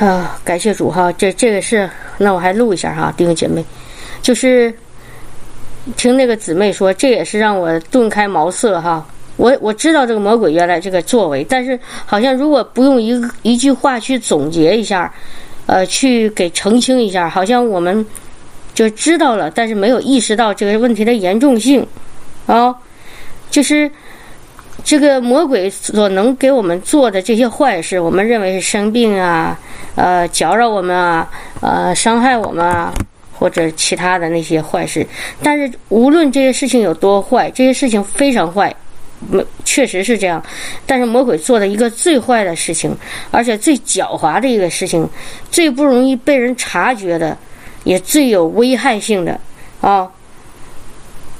啊，感谢主哈，这这个是，那我还录一下哈，弟兄姐妹，就是听那个姊妹说，这也是让我顿开茅塞哈。我我知道这个魔鬼原来这个作为，但是好像如果不用一一句话去总结一下，呃，去给澄清一下，好像我们就知道了，但是没有意识到这个问题的严重性啊，就是这个魔鬼所能给我们做的这些坏事，我们认为是生病啊，呃，搅扰我们啊，呃，伤害我们啊。或者其他的那些坏事，但是无论这些事情有多坏，这些事情非常坏。没，确实是这样，但是魔鬼做的一个最坏的事情，而且最狡猾的一个事情，最不容易被人察觉的，也最有危害性的啊，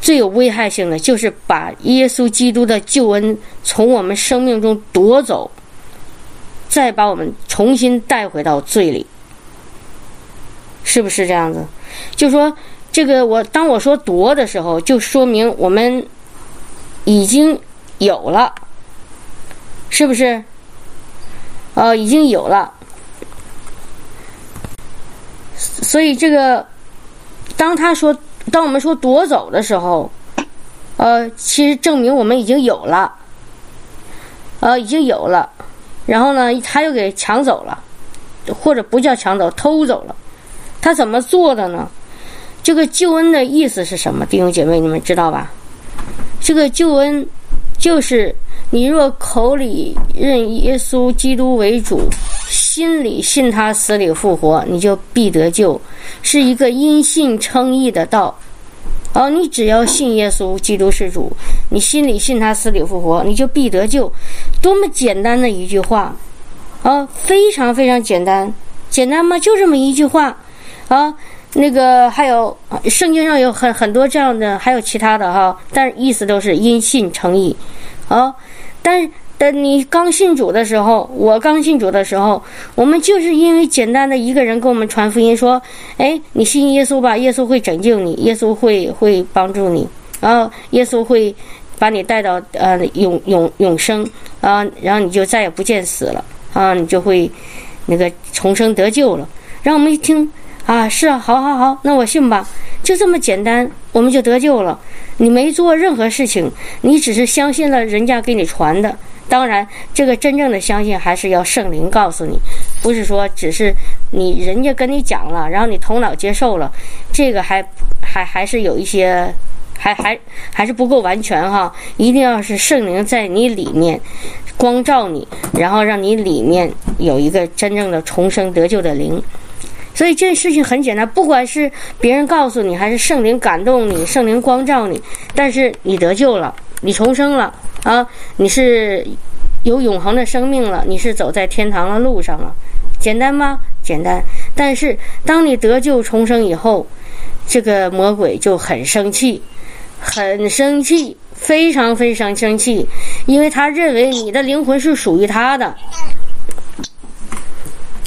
最有危害性的就是把耶稣基督的救恩从我们生命中夺走，再把我们重新带回到罪里，是不是这样子？就说这个，我当我说夺的时候，就说明我们已经。有了，是不是？哦，已经有了。所以这个，当他说，当我们说夺走的时候，呃，其实证明我们已经有了，呃，已经有了。然后呢，他又给抢走了，或者不叫抢走，偷走了。他怎么做的呢？这个救恩的意思是什么？弟兄姐妹，你们知道吧？这个救恩。就是你若口里认耶稣基督为主，心里信他死里复活，你就必得救，是一个因信称义的道。哦，你只要信耶稣基督是主，你心里信他死里复活，你就必得救。多么简单的一句话，啊，非常非常简单，简单吗？就这么一句话，啊，那个还有圣经上有很很多这样的，还有其他的哈，但是意思都是因信称义。啊，但等你刚信主的时候，我刚信主的时候，我们就是因为简单的一个人给我们传福音，说，哎，你信耶稣吧，耶稣会拯救你，耶稣会会帮助你，啊耶稣会把你带到呃永永永生啊，然后你就再也不见死了啊，你就会那个重生得救了。让我们一听啊，是啊，好好好，那我信吧，就这么简单，我们就得救了。你没做任何事情，你只是相信了人家给你传的。当然，这个真正的相信还是要圣灵告诉你，不是说只是你人家跟你讲了，然后你头脑接受了，这个还还还是有一些，还还还是不够完全哈。一定要是圣灵在你里面光照你，然后让你里面有一个真正的重生得救的灵。所以这事情很简单，不管是别人告诉你，还是圣灵感动你，圣灵光照你，但是你得救了，你重生了啊，你是有永恒的生命了，你是走在天堂的路上了，简单吗？简单。但是当你得救重生以后，这个魔鬼就很生气，很生气，非常非常生气，因为他认为你的灵魂是属于他的。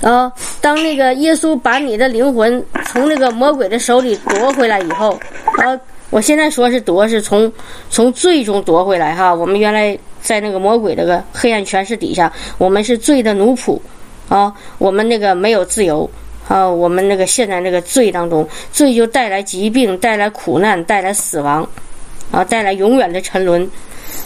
啊！当那个耶稣把你的灵魂从那个魔鬼的手里夺回来以后，啊，我现在说是夺，是从从罪中夺回来哈。我们原来在那个魔鬼那个黑暗权势底下，我们是罪的奴仆，啊，我们那个没有自由，啊，我们那个现在那个罪当中，罪就带来疾病，带来苦难，带来死亡，啊，带来永远的沉沦。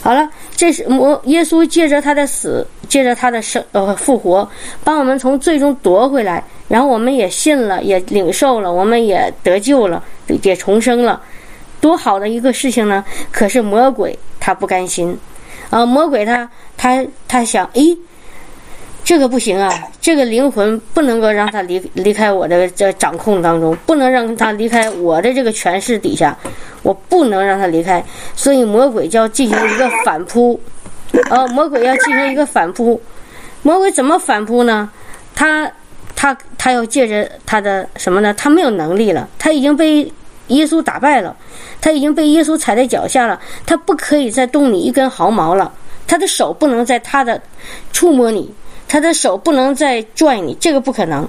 好了，这是魔耶稣借着他的死，借着他的生呃复活，帮我们从最终夺回来，然后我们也信了，也领受了，我们也得救了，也重生了，多好的一个事情呢！可是魔鬼他不甘心，啊，魔鬼他他他想，诶。这个不行啊！这个灵魂不能够让他离离开我的这掌控当中，不能让他离开我的这个权势底下，我不能让他离开。所以魔鬼就要进行一个反扑，呃，魔鬼要进行一个反扑。魔鬼怎么反扑呢？他他他要借着他的什么呢？他没有能力了，他已经被耶稣打败了，他已经被耶稣踩在脚下了，他不可以再动你一根毫毛了，他的手不能在他的触摸你。他的手不能再拽你，这个不可能。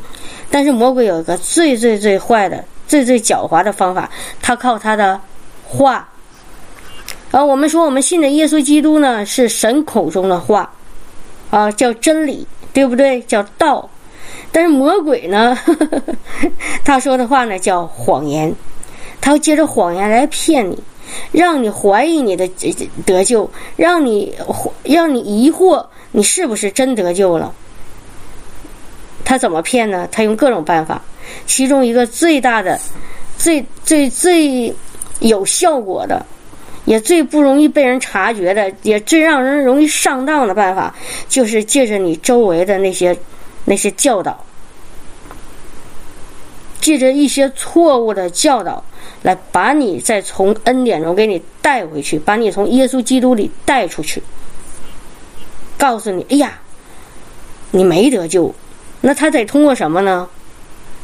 但是魔鬼有一个最最最坏的、最最狡猾的方法，他靠他的话。啊，我们说我们信的耶稣基督呢，是神口中的话，啊，叫真理，对不对？叫道。但是魔鬼呢，他说的话呢叫谎言，他会借着谎言来骗你，让你怀疑你的得救，让你让你疑惑你是不是真得救了。他怎么骗呢？他用各种办法，其中一个最大的、最最最有效果的。也最不容易被人察觉的，也最让人容易上当的办法，就是借着你周围的那些那些教导，借着一些错误的教导，来把你再从恩典中给你带回去，把你从耶稣基督里带出去，告诉你：哎呀，你没得救。那他得通过什么呢？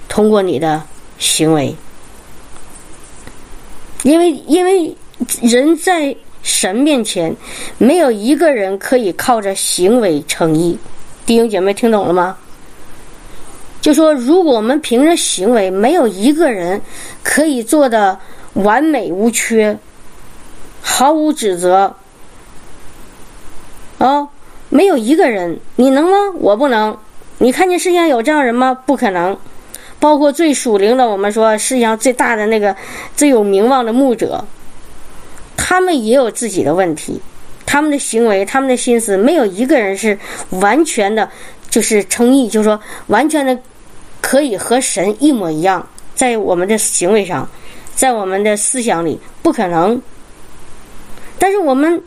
通过你的行为，因为因为。人在神面前，没有一个人可以靠着行为称义。弟兄姐妹，听懂了吗？就说，如果我们凭着行为，没有一个人可以做的完美无缺、毫无指责。哦，没有一个人，你能吗？我不能。你看见世界上有这样人吗？不可能。包括最属灵的，我们说世界上最大的那个最有名望的牧者。他们也有自己的问题，他们的行为、他们的心思，没有一个人是完全的，就是称义，就是说完全的可以和神一模一样，在我们的行为上，在我们的思想里不可能。但是我们，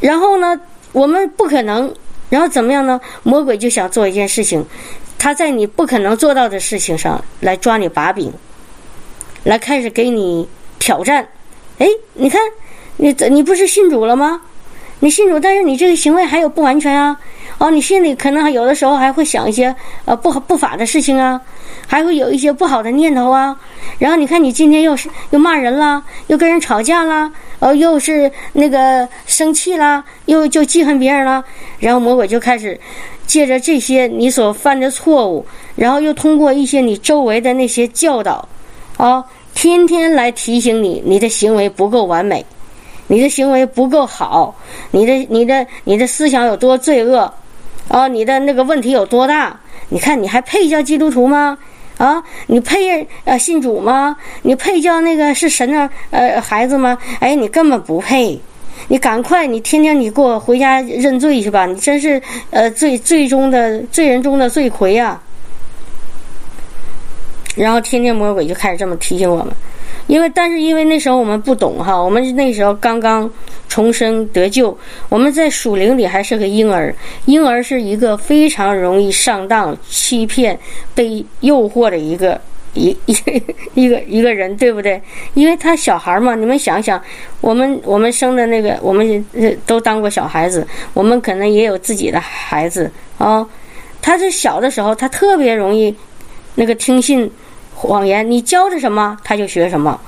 然后呢，我们不可能，然后怎么样呢？魔鬼就想做一件事情，他在你不可能做到的事情上来抓你把柄，来开始给你挑战。哎，你看。你你不是信主了吗？你信主，但是你这个行为还有不完全啊！哦，你心里可能有的时候还会想一些呃不好不法的事情啊，还会有一些不好的念头啊。然后你看，你今天又是又骂人啦，又跟人吵架啦，哦，又是那个生气啦，又就记恨别人了。然后魔鬼就开始借着这些你所犯的错误，然后又通过一些你周围的那些教导，啊，天天来提醒你，你的行为不够完美。你的行为不够好，你的、你的、你的思想有多罪恶，啊，你的那个问题有多大？你看，你还配叫基督徒吗？啊，你配呃信主吗？你配叫那个是神的呃孩子吗？哎，你根本不配！你赶快，你天天你给我回家认罪去吧！你真是呃最最终的罪人中的罪魁呀！然后天天魔鬼就开始这么提醒我们。因为，但是因为那时候我们不懂哈，我们那时候刚刚重生得救，我们在属灵里还是个婴儿。婴儿是一个非常容易上当、欺骗、被诱惑的一个一一 一个一个人，对不对？因为他小孩嘛，你们想想，我们我们生的那个，我们都当过小孩子，我们可能也有自己的孩子啊。他是小的时候，他特别容易那个听信。谎言，你教他什么，他就学什么，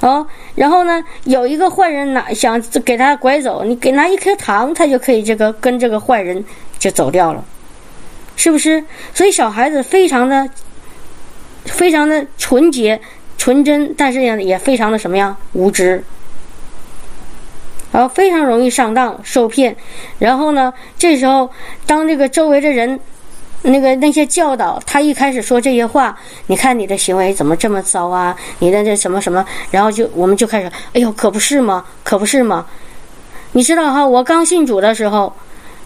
哦，然后呢，有一个坏人拿想给他拐走，你给拿一颗糖，他就可以这个跟这个坏人就走掉了，是不是？所以小孩子非常的非常的纯洁纯真，但是呢，也非常的什么呀，无知，然后非常容易上当受骗，然后呢，这时候当这个周围的人。那个那些教导，他一开始说这些话，你看你的行为怎么这么糟啊？你的这什么什么，然后就我们就开始，哎呦，可不是吗？可不是吗？你知道哈，我刚信主的时候，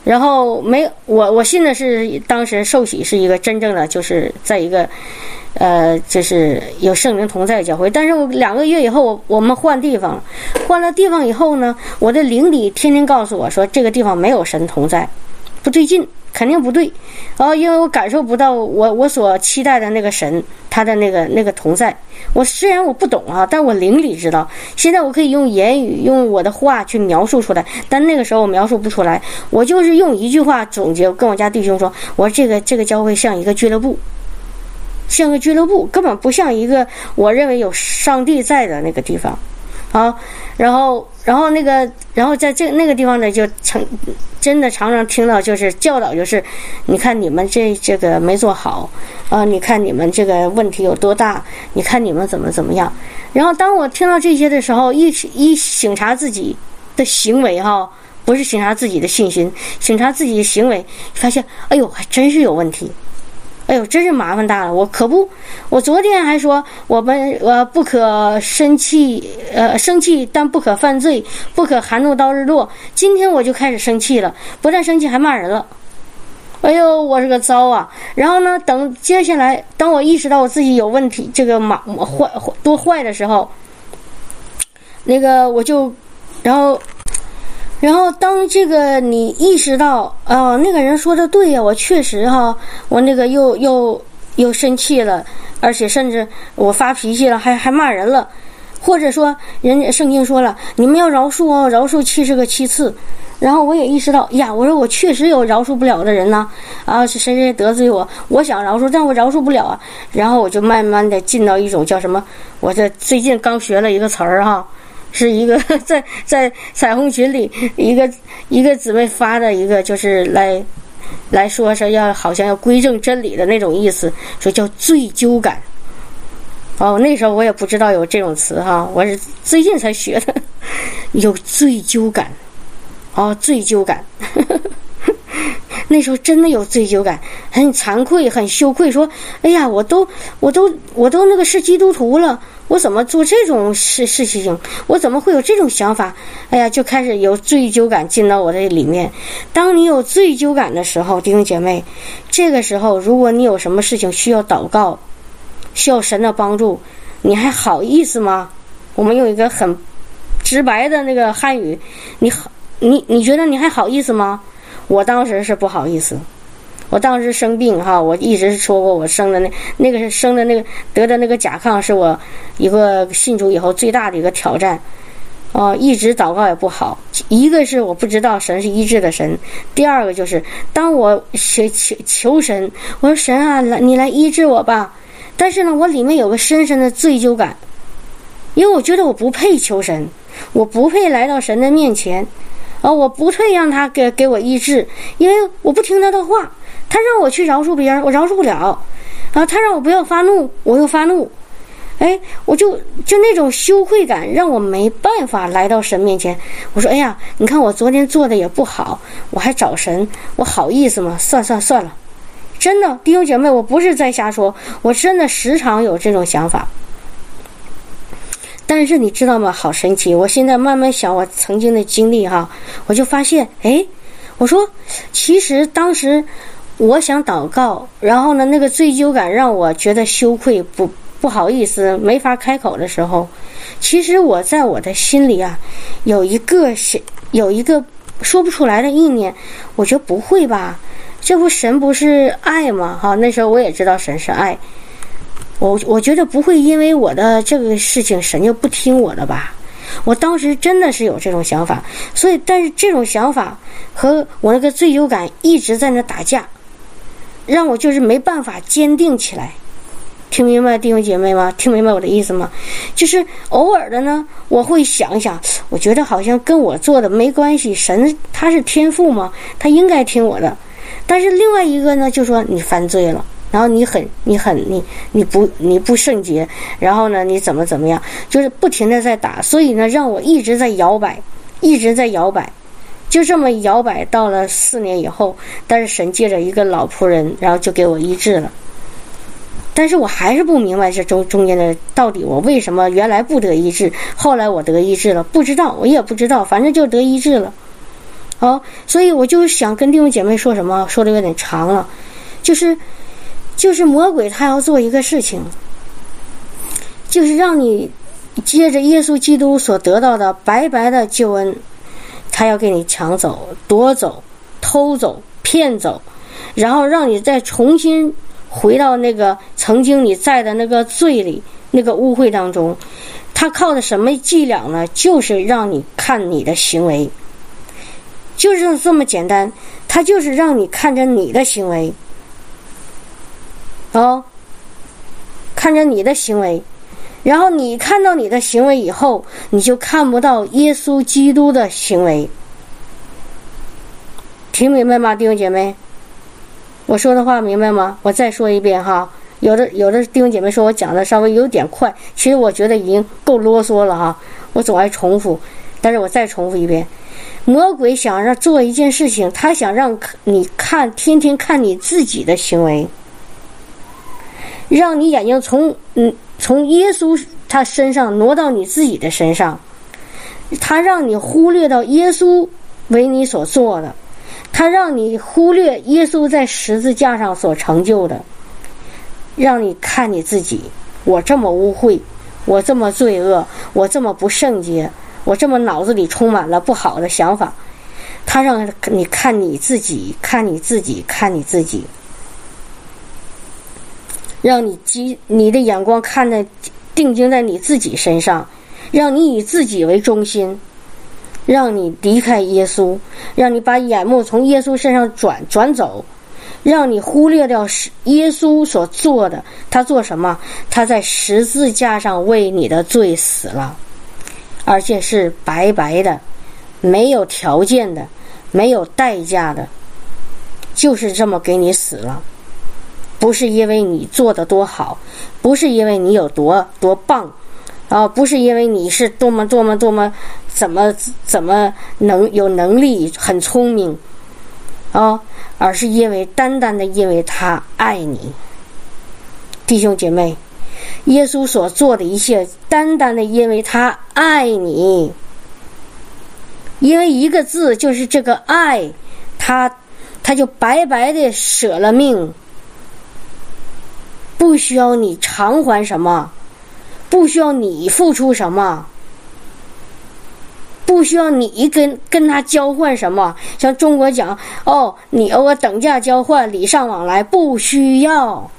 然后没我我信的是当时受洗是一个真正的，就是在一个，呃，就是有圣灵同在教会。但是我两个月以后，我我们换地方，换了地方以后呢，我的灵里天天告诉我说，这个地方没有神同在，不对劲。肯定不对，然哦，因为我感受不到我我所期待的那个神他的那个那个同在。我虽然我不懂啊，但我灵里知道。现在我可以用言语用我的话去描述出来，但那个时候我描述不出来。我就是用一句话总结，跟我家弟兄说：“我说这个这个教会像一个俱乐部，像个俱乐部，根本不像一个我认为有上帝在的那个地方。”啊，然后，然后那个，然后在这那个地方呢，就成真的常常听到，就是教导，就是你看你们这这个没做好啊，你看你们这个问题有多大，你看你们怎么怎么样。然后当我听到这些的时候，一一醒察自己的行为哈，不是醒察自己的信心，醒察自己的行为，发现哎呦，还真是有问题。哎呦，真是麻烦大了！我可不，我昨天还说我们呃不可生气，呃生气但不可犯罪，不可含怒到日落。今天我就开始生气了，不但生气还骂人了。哎呦，我是个糟啊！然后呢，等接下来，当我意识到我自己有问题，这个马坏多坏的时候，那个我就，然后。然后，当这个你意识到，哦，那个人说的对呀，我确实哈，我那个又又又生气了，而且甚至我发脾气了，还还骂人了，或者说，人家圣经说了，你们要饶恕哦，饶恕七十个七次。然后我也意识到，呀，我说我确实有饶恕不了的人呢，啊，是谁谁得罪我，我想饶恕，但我饶恕不了啊。然后我就慢慢的进到一种叫什么，我这最近刚学了一个词儿哈。是一个 在在彩虹群里一个一个姊妹发的一个，就是来来说说要好像要归正真理的那种意思，说叫罪疚感。哦，那时候我也不知道有这种词哈，我是最近才学的，有罪疚感。哦，罪疚感。那时候真的有罪疚感，很惭愧，很羞愧，说：“哎呀，我都我都我都那个是基督徒了。”我怎么做这种事事情？我怎么会有这种想法？哎呀，就开始有罪疚感进到我的里面。当你有罪疚感的时候，弟兄姐妹，这个时候，如果你有什么事情需要祷告，需要神的帮助，你还好意思吗？我们用一个很直白的那个汉语，你好，你你觉得你还好意思吗？我当时是不好意思。我当时生病哈，我一直说过我生的那那个是生的那个得的那个甲亢，是我一个信主以后最大的一个挑战。哦，一直祷告也不好，一个是我不知道神是医治的神，第二个就是当我学求求神，我说神啊，来你来医治我吧。但是呢，我里面有个深深的罪疚感，因为我觉得我不配求神，我不配来到神的面前，啊，我不配让他给给我医治，因为我不听他的话。他让我去饶恕别人，我饶恕不了；啊，他让我不要发怒，我又发怒。哎，我就就那种羞愧感，让我没办法来到神面前。我说：“哎呀，你看我昨天做的也不好，我还找神，我好意思吗？算算算了，真的，弟兄姐妹，我不是在瞎说，我真的时常有这种想法。但是你知道吗？好神奇！我现在慢慢想我曾经的经历哈，我就发现，哎，我说其实当时。我想祷告，然后呢，那个罪疚感让我觉得羞愧，不不好意思，没法开口的时候，其实我在我的心里啊，有一个想，有一个说不出来的意念，我觉得不会吧？这不神不是爱吗？哈，那时候我也知道神是爱，我我觉得不会因为我的这个事情神就不听我的吧？我当时真的是有这种想法，所以但是这种想法和我那个罪疚感一直在那打架。让我就是没办法坚定起来，听明白弟兄姐妹吗？听明白我的意思吗？就是偶尔的呢，我会想一想，我觉得好像跟我做的没关系，神他是天父吗？他应该听我的。但是另外一个呢，就说你犯罪了，然后你很你很你你不你不圣洁，然后呢你怎么怎么样，就是不停的在打，所以呢让我一直在摇摆，一直在摇摆。就这么摇摆到了四年以后，但是神借着一个老仆人，然后就给我医治了。但是我还是不明白这中中间的到底我为什么原来不得医治，后来我得医治了，不知道我也不知道，反正就得医治了。好，所以我就想跟弟兄姐妹说什么，说的有点长了，就是就是魔鬼他要做一个事情，就是让你借着耶稣基督所得到的白白的救恩。他要给你抢走、夺走、偷走、骗走，然后让你再重新回到那个曾经你在的那个罪里、那个污秽当中。他靠的什么伎俩呢？就是让你看你的行为，就是这么简单。他就是让你看着你的行为，哦，看着你的行为。然后你看到你的行为以后，你就看不到耶稣基督的行为。听明白吗，弟兄姐妹？我说的话明白吗？我再说一遍哈。有的有的弟兄姐妹说我讲的稍微有点快，其实我觉得已经够啰嗦了哈。我总爱重复，但是我再重复一遍：魔鬼想让做一件事情，他想让你看，天天看你自己的行为。让你眼睛从嗯从耶稣他身上挪到你自己的身上，他让你忽略到耶稣为你所做的，他让你忽略耶稣在十字架上所成就的，让你看你自己，我这么污秽，我这么罪恶，我这么不圣洁，我这么脑子里充满了不好的想法。他让你看你自己，看你自己，看你自己，让你集你的眼光看在定睛在你自己身上，让你以自己为中心，让你离开耶稣，让你把眼目从耶稣身上转转走，让你忽略掉是耶稣所做的。他做什么？他在十字架上为你的罪死了，而且是白白的，没有条件的。没有代价的，就是这么给你死了，不是因为你做的多好，不是因为你有多多棒，啊，不是因为你是多么多么多么怎么怎么能有能力很聪明，啊，而是因为单单的因为他爱你，弟兄姐妹，耶稣所做的一切，单单的因为他爱你。因为一个字就是这个爱，他他就白白的舍了命，不需要你偿还什么，不需要你付出什么，不需要你跟跟他交换什么。像中国讲哦，你我等价交换，礼尚往来，不需要，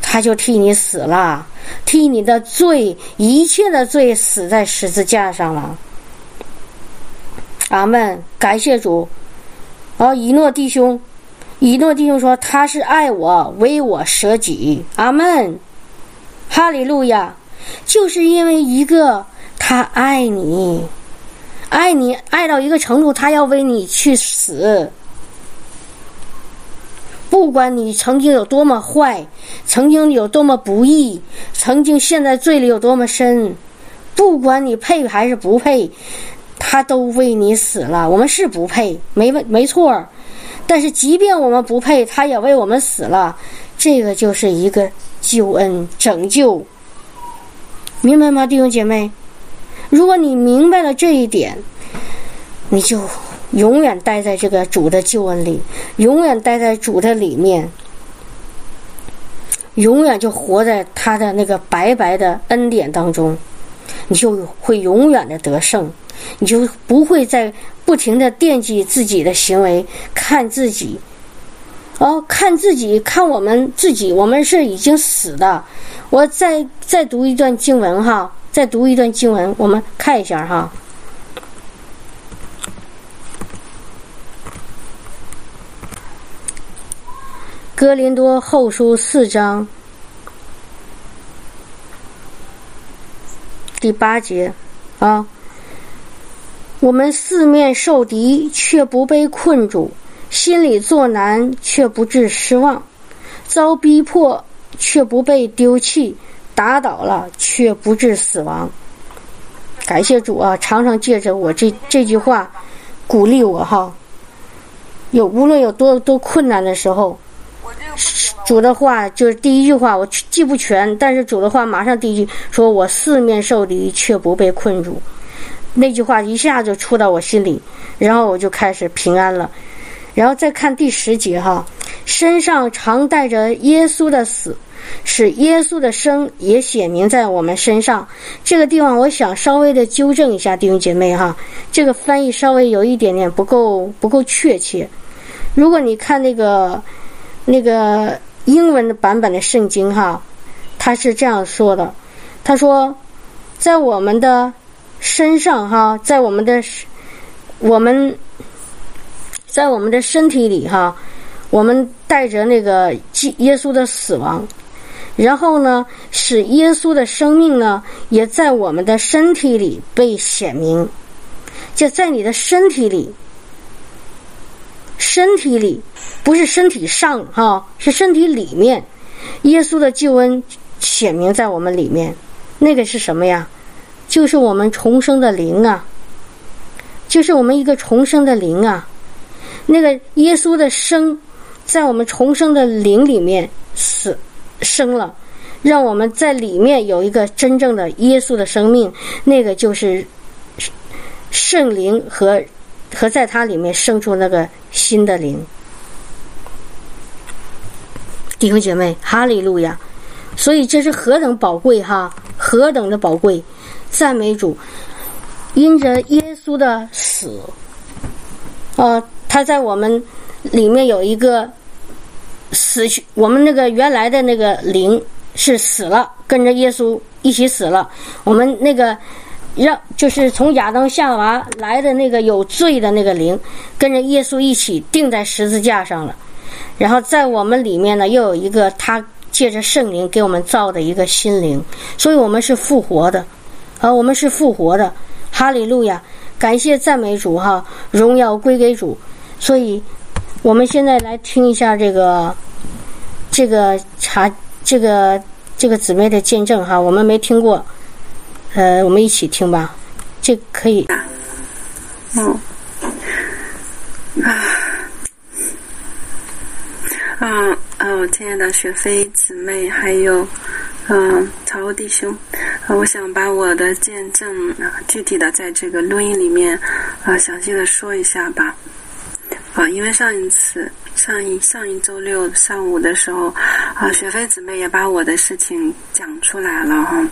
他就替你死了，替你的罪一切的罪死在十字架上了。阿门，感谢主。哦，一诺弟兄，一诺弟兄说他是爱我，为我舍己。阿门，哈利路亚。就是因为一个他爱你，爱你爱到一个程度，他要为你去死。不管你曾经有多么坏，曾经有多么不义，曾经陷在罪里有多么深，不管你配还是不配。他都为你死了，我们是不配，没问没错。但是即便我们不配，他也为我们死了，这个就是一个救恩拯救，明白吗，弟兄姐妹？如果你明白了这一点，你就永远待在这个主的救恩里，永远待在主的里面，永远就活在他的那个白白的恩典当中，你就会永远的得胜。你就不会再不停的惦记自己的行为，看自己，哦，看自己，看我们自己，我们是已经死的。我再再读一段经文哈，再读一段经文，我们看一下哈，《哥林多后书》四章第八节啊。我们四面受敌，却不被困住；心里作难，却不致失望；遭逼迫，却不被丢弃；打倒了，却不致死亡。感谢主啊！常常借着我这这句话鼓励我哈。有无论有多多困难的时候，主的话就是第一句话，我记不全，但是主的话马上第一句说：“我四面受敌，却不被困住。”那句话一下就出到我心里，然后我就开始平安了。然后再看第十节哈，身上常带着耶稣的死，使耶稣的生也显明在我们身上。这个地方我想稍微的纠正一下弟兄姐妹哈，这个翻译稍微有一点点不够不够确切。如果你看那个那个英文的版本的圣经哈，他是这样说的，他说在我们的。身上哈，在我们的我们，在我们的身体里哈，我们带着那个耶稣的死亡，然后呢，使耶稣的生命呢，也在我们的身体里被显明。就在你的身体里，身体里不是身体上哈，是身体里面，耶稣的救恩显明在我们里面。那个是什么呀？就是我们重生的灵啊，就是我们一个重生的灵啊。那个耶稣的生，在我们重生的灵里面死，生了，让我们在里面有一个真正的耶稣的生命，那个就是圣灵和和在它里面生出那个新的灵。弟兄姐妹，哈利路亚！所以这是何等宝贵哈，何等的宝贵！赞美主，因着耶稣的死，呃，他在我们里面有一个死去，我们那个原来的那个灵是死了，跟着耶稣一起死了。我们那个让就是从亚当夏娃来的那个有罪的那个灵，跟着耶稣一起钉在十字架上了。然后在我们里面呢，又有一个他借着圣灵给我们造的一个心灵，所以我们是复活的，啊，我们是复活的，哈利路亚，感谢赞美主哈，荣耀归给主。所以，我们现在来听一下这个，这个查这个这个姊妹的见证哈，我们没听过，呃，我们一起听吧，这可以。嗯，啊。啊啊！我，亲爱的雪飞姊妹，还有嗯曹弟兄，我想把我的见证具体的在这个录音里面啊详细的说一下吧。啊，因为上一次上一上一周六上午的时候啊，雪飞姊妹也把我的事情讲出来了哈。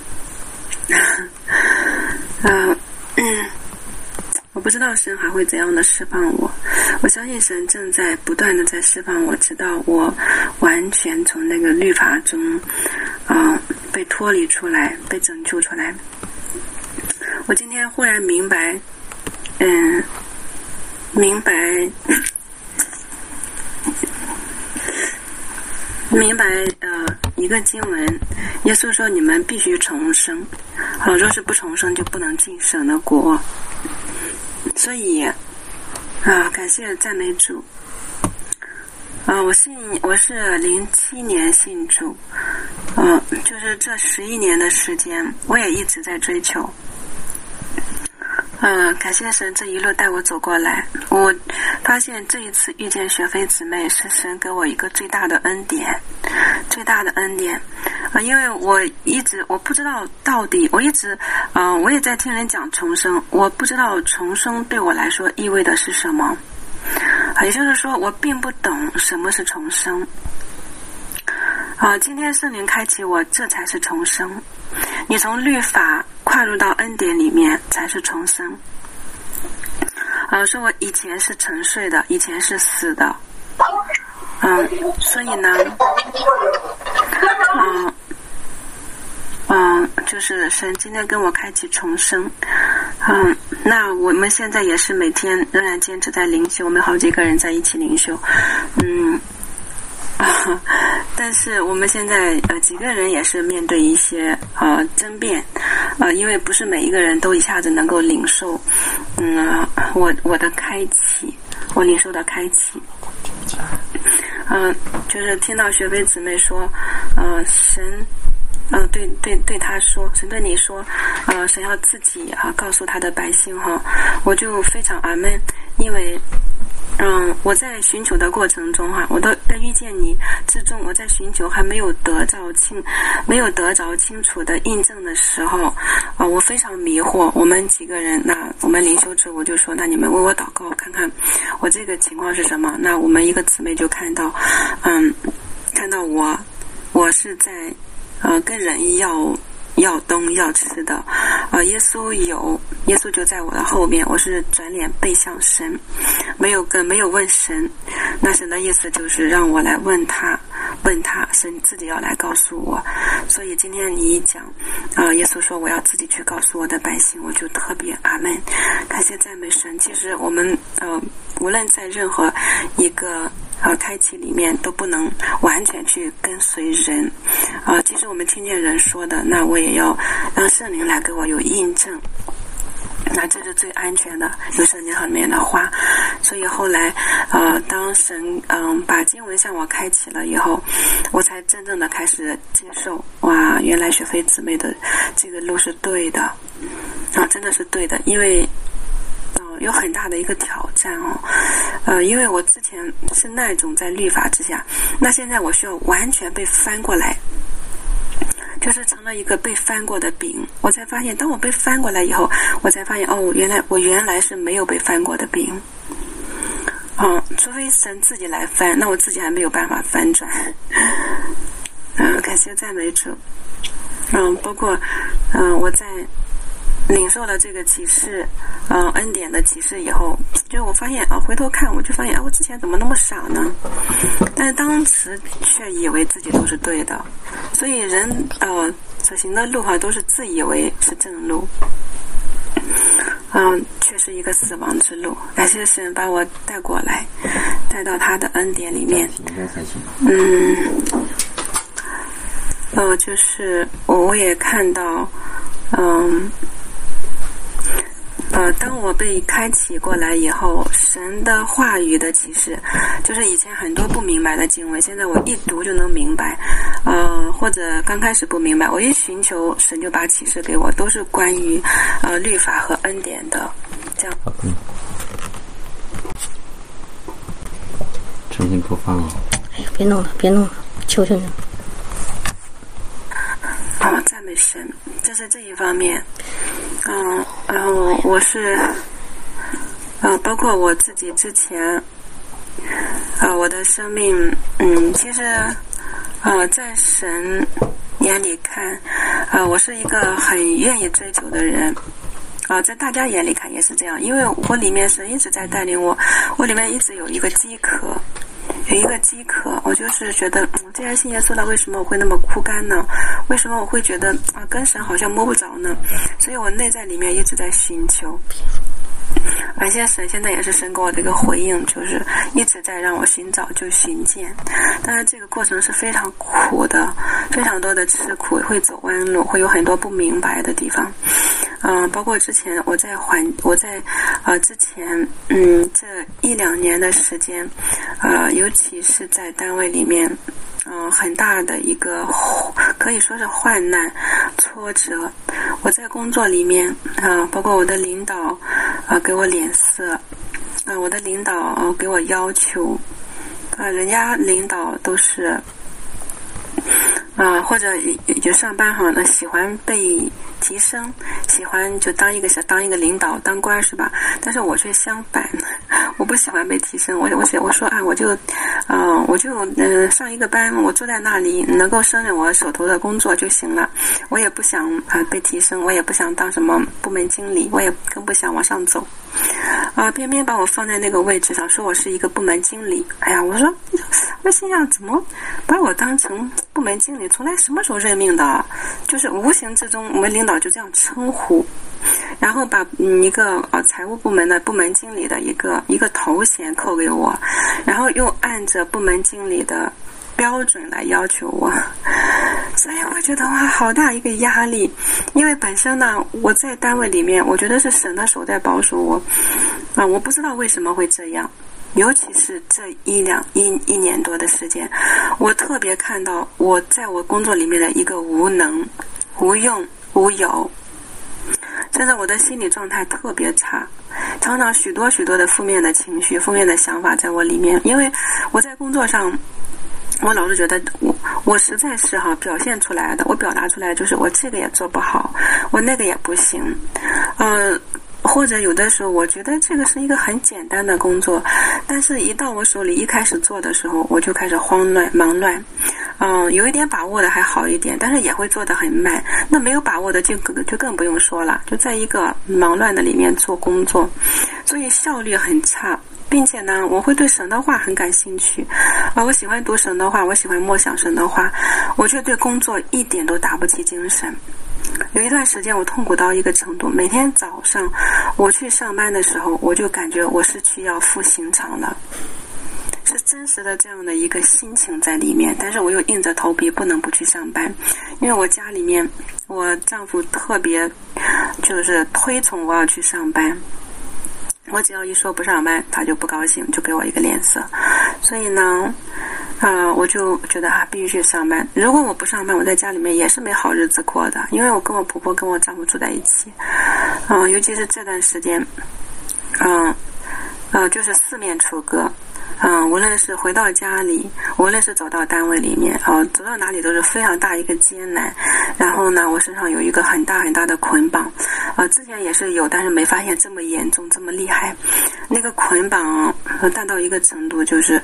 啊 嗯。我不知道神还会怎样的释放我，我相信神正在不断的在释放我，直到我完全从那个律法中，啊，被脱离出来，被拯救出来。我今天忽然明白，嗯，明白，明白呃一个经文，耶稣说你们必须重生，好，若是不重生，就不能进神的国。所以，啊，感谢赞美主。啊，我信我是零七年信主，嗯，就是这十一年的时间，我也一直在追求。嗯，感谢神这一路带我走过来，我发现这一次遇见学飞姊妹是神给我一个最大的恩典，最大的恩典啊！因为我一直我不知道到底，我一直嗯，我也在听人讲重生，我不知道重生对我来说意味的是什么，也就是说，我并不懂什么是重生。啊，今天圣灵开启我，这才是重生。你从律法跨入到恩典里面，才是重生。啊，说我以前是沉睡的，以前是死的。嗯，所以呢，嗯，嗯，就是神今天跟我开启重生。嗯，那我们现在也是每天仍然坚持在灵修，我们好几个人在一起灵修。嗯。啊，但是我们现在呃几个人也是面对一些呃争辩，呃，因为不是每一个人都一下子能够领受，嗯，我我的开启，我领受的开启，嗯，就是听到学飞姊妹说，呃，神，呃，对对对他说，神对你说，呃，神要自己啊告诉他的百姓哈，我就非常阿门，因为。嗯，我在寻求的过程中哈，我都在遇见你之中，我在寻求还没有得着清，没有得着清楚的印证的时候，啊，我非常迷惑。我们几个人，那我们灵修者我就说，那你们为我祷告，看看我这个情况是什么。那我们一个姊妹就看到，嗯，看到我，我是在，呃，跟人要。要东要吃的，啊，耶稣有，耶稣就在我的后面，我是转脸背向神，没有跟没有问神，那神的意思就是让我来问他，问他，神自己要来告诉我，所以今天你一讲，啊，耶稣说我要自己去告诉我的百姓，我就特别阿门，感谢赞美神。其实我们呃，无论在任何一个。呃，开启里面都不能完全去跟随人，啊，即使我们听见人说的，那我也要让圣灵来给我有印证，那这是最安全的，有圣经里面的话。所以后来，呃，当神嗯把经文向我开启了以后，我才真正的开始接受。哇，原来雪飞姊妹的这个路是对的，啊，真的是对的，因为。有很大的一个挑战哦，呃，因为我之前是那种在律法之下，那现在我需要完全被翻过来，就是成了一个被翻过的饼。我才发现，当我被翻过来以后，我才发现哦，原来我原来是没有被翻过的饼。嗯，除非神自己来翻，那我自己还没有办法翻转。嗯，感谢赞美主。嗯，包括嗯，我在领受了这个启示，嗯，恩典的启示以后，就我发现啊，回头看我就发现啊，我之前怎么那么傻呢？但是当时却以为自己都是对的，所以人呃所行的路哈都是自以为是正路。嗯，却是一个死亡之路。感谢神把我带过来，带到他的恩典里面。嗯，呃，就是我我也看到，嗯，呃，当我被开启过来以后，神的话语的启示，就是以前很多不明白的经文，现在我一读就能明白。呃，或者刚开始不明白，我一寻求神就把启示给我，都是关于呃律法和恩典的，这样。重新播放哦。哎呀，别弄了，别弄了，求求你。啊，赞美神，这是这一方面。嗯，然后我是，呃，包括我自己之前，啊，我的生命，嗯，其实。呃，在神眼里看，呃，我是一个很愿意追求的人。啊，在大家眼里看也是这样，因为我里面是一直在带领我，我里面一直有一个饥渴，有一个饥渴。我就是觉得，嗯，既然信耶稣了，为什么我会那么枯干呢？为什么我会觉得啊，跟神好像摸不着呢？所以我内在里面一直在寻求。而且神现在也是神给我的一个回应，就是一直在让我寻找，就寻见。当然，这个过程是非常苦的，非常多的吃苦，会走弯路，会有很多不明白的地方。嗯，包括之前我在环，我在啊之前，嗯，这一两年的时间，呃，尤其是在单位里面。嗯，很大的一个可以说是患难、挫折。我在工作里面啊，包括我的领导啊，给我脸色啊，我的领导给我要求啊，人家领导都是啊，或者就上班哈，那喜欢被。提升，喜欢就当一个小当一个领导当官是吧？但是我却相反，我不喜欢被提升。我我写我说啊，我就，嗯，我就嗯上一个班，我坐在那里能够胜任我手头的工作就行了。我也不想啊被提升，我也不想当什么部门经理，我也更不想往上走。啊，偏偏把我放在那个位置上，说我是一个部门经理。哎呀，我说，我心想怎么把我当成部门经理？从来什么时候任命的？就是无形之中，我们领导就这样称呼，然后把一个呃财务部门的部门经理的一个一个头衔扣给我，然后又按着部门经理的标准来要求我，所以我觉得哇，好大一个压力。因为本身呢，我在单位里面，我觉得是省的手在保守我，啊，我不知道为什么会这样。尤其是这一两一一年多的时间，我特别看到我在我工作里面的一个无能、无用、无有，现在我的心理状态特别差，常常许多许多的负面的情绪、负面的想法在我里面。因为我在工作上，我老是觉得我我实在是哈表现出来的，我表达出来就是我这个也做不好，我那个也不行，嗯。或者有的时候，我觉得这个是一个很简单的工作，但是一到我手里，一开始做的时候，我就开始慌乱、忙乱。嗯，有一点把握的还好一点，但是也会做得很慢。那没有把握的就更就更不用说了，就在一个忙乱的里面做工作，所以效率很差，并且呢，我会对神的话很感兴趣啊，我喜欢读神的话，我喜欢默想神的话，我却对工作一点都打不起精神。有一段时间，我痛苦到一个程度。每天早上我去上班的时候，我就感觉我是去要赴刑场的，是真实的这样的一个心情在里面。但是我又硬着头皮不能不去上班，因为我家里面我丈夫特别就是推崇我要去上班。我只要一说不上班，他就不高兴，就给我一个脸色。所以呢。啊，我就觉得啊，必须去上班。如果我不上班，我在家里面也是没好日子过的。因为我跟我婆婆、跟我丈夫住在一起，嗯，尤其是这段时间，嗯，嗯，就是四面楚歌，嗯，无论是回到家里，无论是走到单位里面，哦，走到哪里都是非常大一个艰难。然后呢，我身上有一个很大很大的捆绑，啊，之前也是有，但是没发现这么严重，这么厉害。那个捆绑大到一个程度，就是，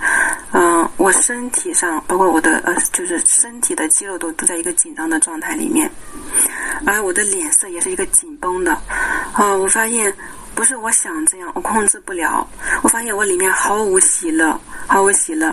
嗯，我身体上，包括我的呃，就是身体的肌肉都都在一个紧张的状态里面，而我的脸色也是一个紧绷的。啊，我发现。不是我想这样，我控制不了。我发现我里面毫无喜乐，毫无喜乐。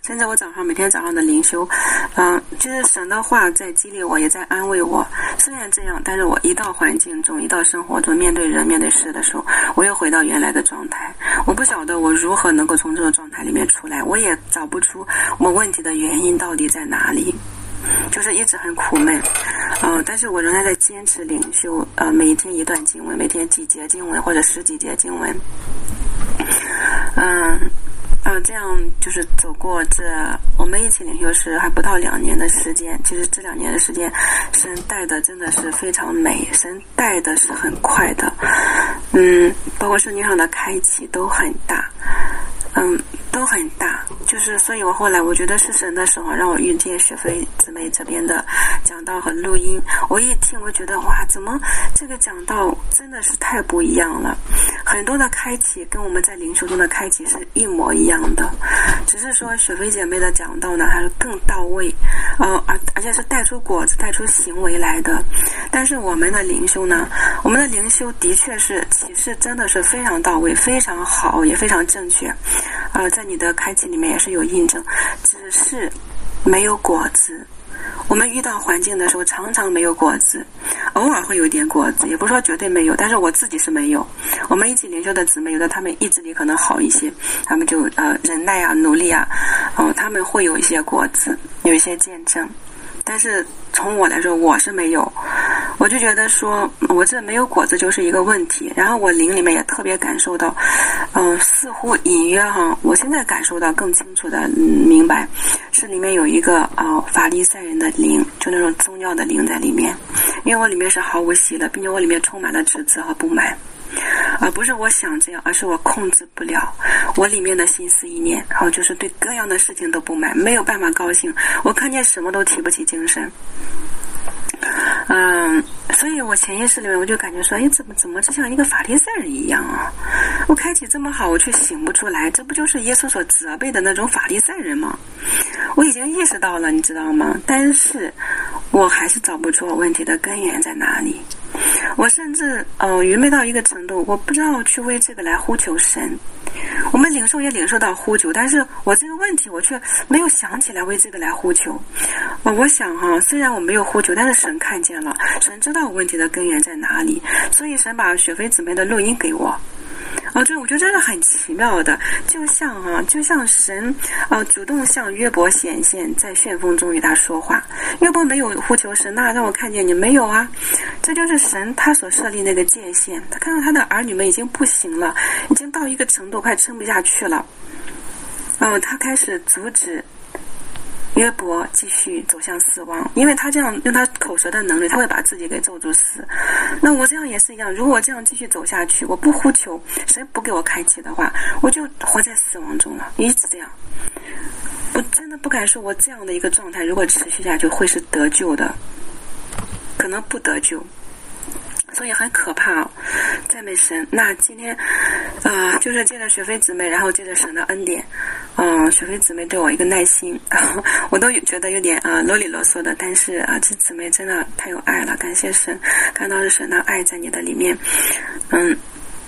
现在我早上每天早上的灵修，嗯，就是神的话在激励我，也在安慰我。虽然这样，但是我一到环境中，一到生活中，面对人、面对事的时候，我又回到原来的状态。我不晓得我如何能够从这个状态里面出来，我也找不出我问题的原因到底在哪里。就是一直很苦闷，嗯，但是我仍然在坚持领袖，呃，每天一段经文，每天几节经文或者十几节经文，嗯，呃，这样就是走过这，我们一起领袖是还不到两年的时间，其实这两年的时间，神带的真的是非常美，神带的是很快的，嗯，包括圣经上的开启都很大。嗯，都很大，就是，所以我后来我觉得是神的时候，让我遇见雪飞姊妹这边的讲道和录音。我一听，我觉得哇，怎么这个讲道真的是太不一样了？很多的开启跟我们在灵修中的开启是一模一样的，只是说雪飞姐妹的讲道呢，还是更到位，呃，而而且是带出果子、带出行为来的。但是我们的灵修呢，我们的灵修的确是启示真的是非常到位、非常好，也非常正确。啊，在你的开启里面也是有印证，只是没有果子。我们遇到环境的时候，常常没有果子，偶尔会有点果子，也不是说绝对没有，但是我自己是没有。我们一起灵修的姊妹，有的她们意志力可能好一些，她们就呃忍耐啊、努力啊，嗯，他们会有一些果子，有一些见证。但是从我来说，我是没有，我就觉得说我这没有果子就是一个问题。然后我灵里面也特别感受到，嗯，似乎隐约哈，我现在感受到更清楚的明白，是里面有一个啊法利赛人的灵，就那种宗教的灵在里面，因为我里面是毫无喜的，并且我里面充满了指责和不满。而不是我想这样，而是我控制不了我里面的心思意念，然后就是对各样的事情都不满，没有办法高兴。我看见什么都提不起精神。嗯，所以我潜意识里面我就感觉说，哎，怎么怎么就像一个法利赛人一样啊？我开启这么好，我却醒不出来，这不就是耶稣所责备的那种法利赛人吗？我已经意识到了，你知道吗？但是我还是找不出我问题的根源在哪里。我甚至呃愚昧到一个程度，我不知道去为这个来呼求神。我们领受也领受到呼求，但是我这个问题我却没有想起来为这个来呼求。我，我想哈，虽然我没有呼求，但是神看见了，神知道问题的根源在哪里，所以神把雪飞姊妹的录音给我。哦，对，我觉得这是很奇妙的，就像啊，就像神，呃，主动向约伯显现，在旋风中与他说话。约伯没有呼求神，那让我看见你没有啊？这就是神他所设立那个界限。他看到他的儿女们已经不行了，已经到一个程度，快撑不下去了。嗯，他开始阻止。约伯继续走向死亡，因为他这样用他口舌的能力，他会把自己给咒住死。那我这样也是一样，如果这样继续走下去，我不呼求，谁不给我开启的话，我就活在死亡中了，一直这样。我真的不敢说，我这样的一个状态，如果持续下去，会是得救的，可能不得救。所以很可怕哦，赞美神。那今天，啊，就是借着雪飞姊妹，然后借着神的恩典，嗯，雪飞姊妹对我一个耐心，我都觉得有点啊啰里啰嗦的。但是啊，这姊妹真的太有爱了，感谢神，看到是神的爱在你的里面，嗯，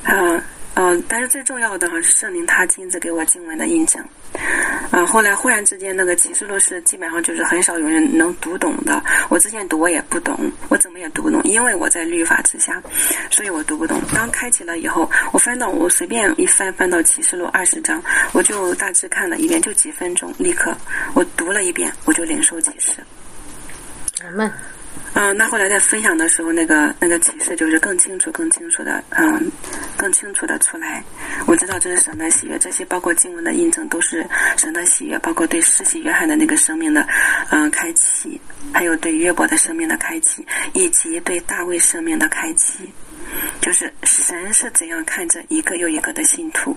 啊。嗯，但是最重要的哈是圣灵他亲自给我经文的印证。啊，后来忽然之间那个启示录是基本上就是很少有人能读懂的。我之前读我也不懂，我怎么也读不懂，因为我在律法之下，所以我读不懂。当开启了以后，我翻到我随便一翻翻到启示录二十章，我就大致看了一遍，就几分钟，立刻我读了一遍，我就领受启示。阿门。嗯，那后来在分享的时候，那个那个启示就是更清楚、更清楚的，嗯，更清楚的出来。我知道这是神的喜悦，这些包括经文的印证都是神的喜悦，包括对世袭约翰的那个生命的嗯开启，还有对约伯的生命的开启，以及对大卫生命的开启。就是神是怎样看着一个又一个的信徒，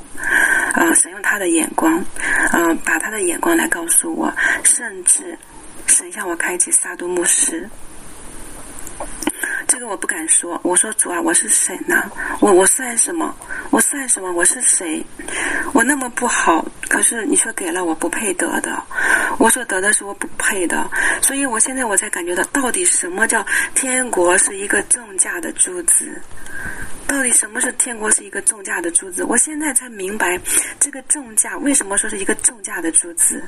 呃，神用他的眼光，呃，把他的眼光来告诉我，甚至神向我开启撒都牧师。这个我不敢说。我说主啊，我是谁呢？我我算什么？我算什么？我是谁？我那么不好，可是你却给了我不配得的。我所得的是我不配的，所以我现在我才感觉到，到底什么叫天国是一个重价的珠子？到底什么是天国是一个重价的珠子？我现在才明白，这个重价为什么说是一个重价的珠子。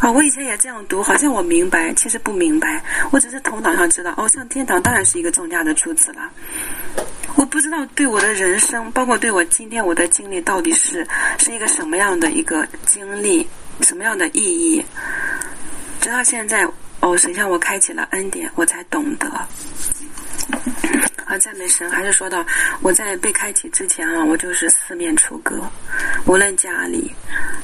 啊，我以前也这样读，好像我明白，其实不明白。我只是头脑上知道，哦，上天堂当然是一个重价的珠子了。我不知道对我的人生，包括对我今天我的经历，到底是是一个什么样的一个经历，什么样的意义。直到现在，哦，神向我开启了恩典，我才懂得。啊，赞美神！还是说到我在被开启之前啊，我就是四面楚歌，无论家里，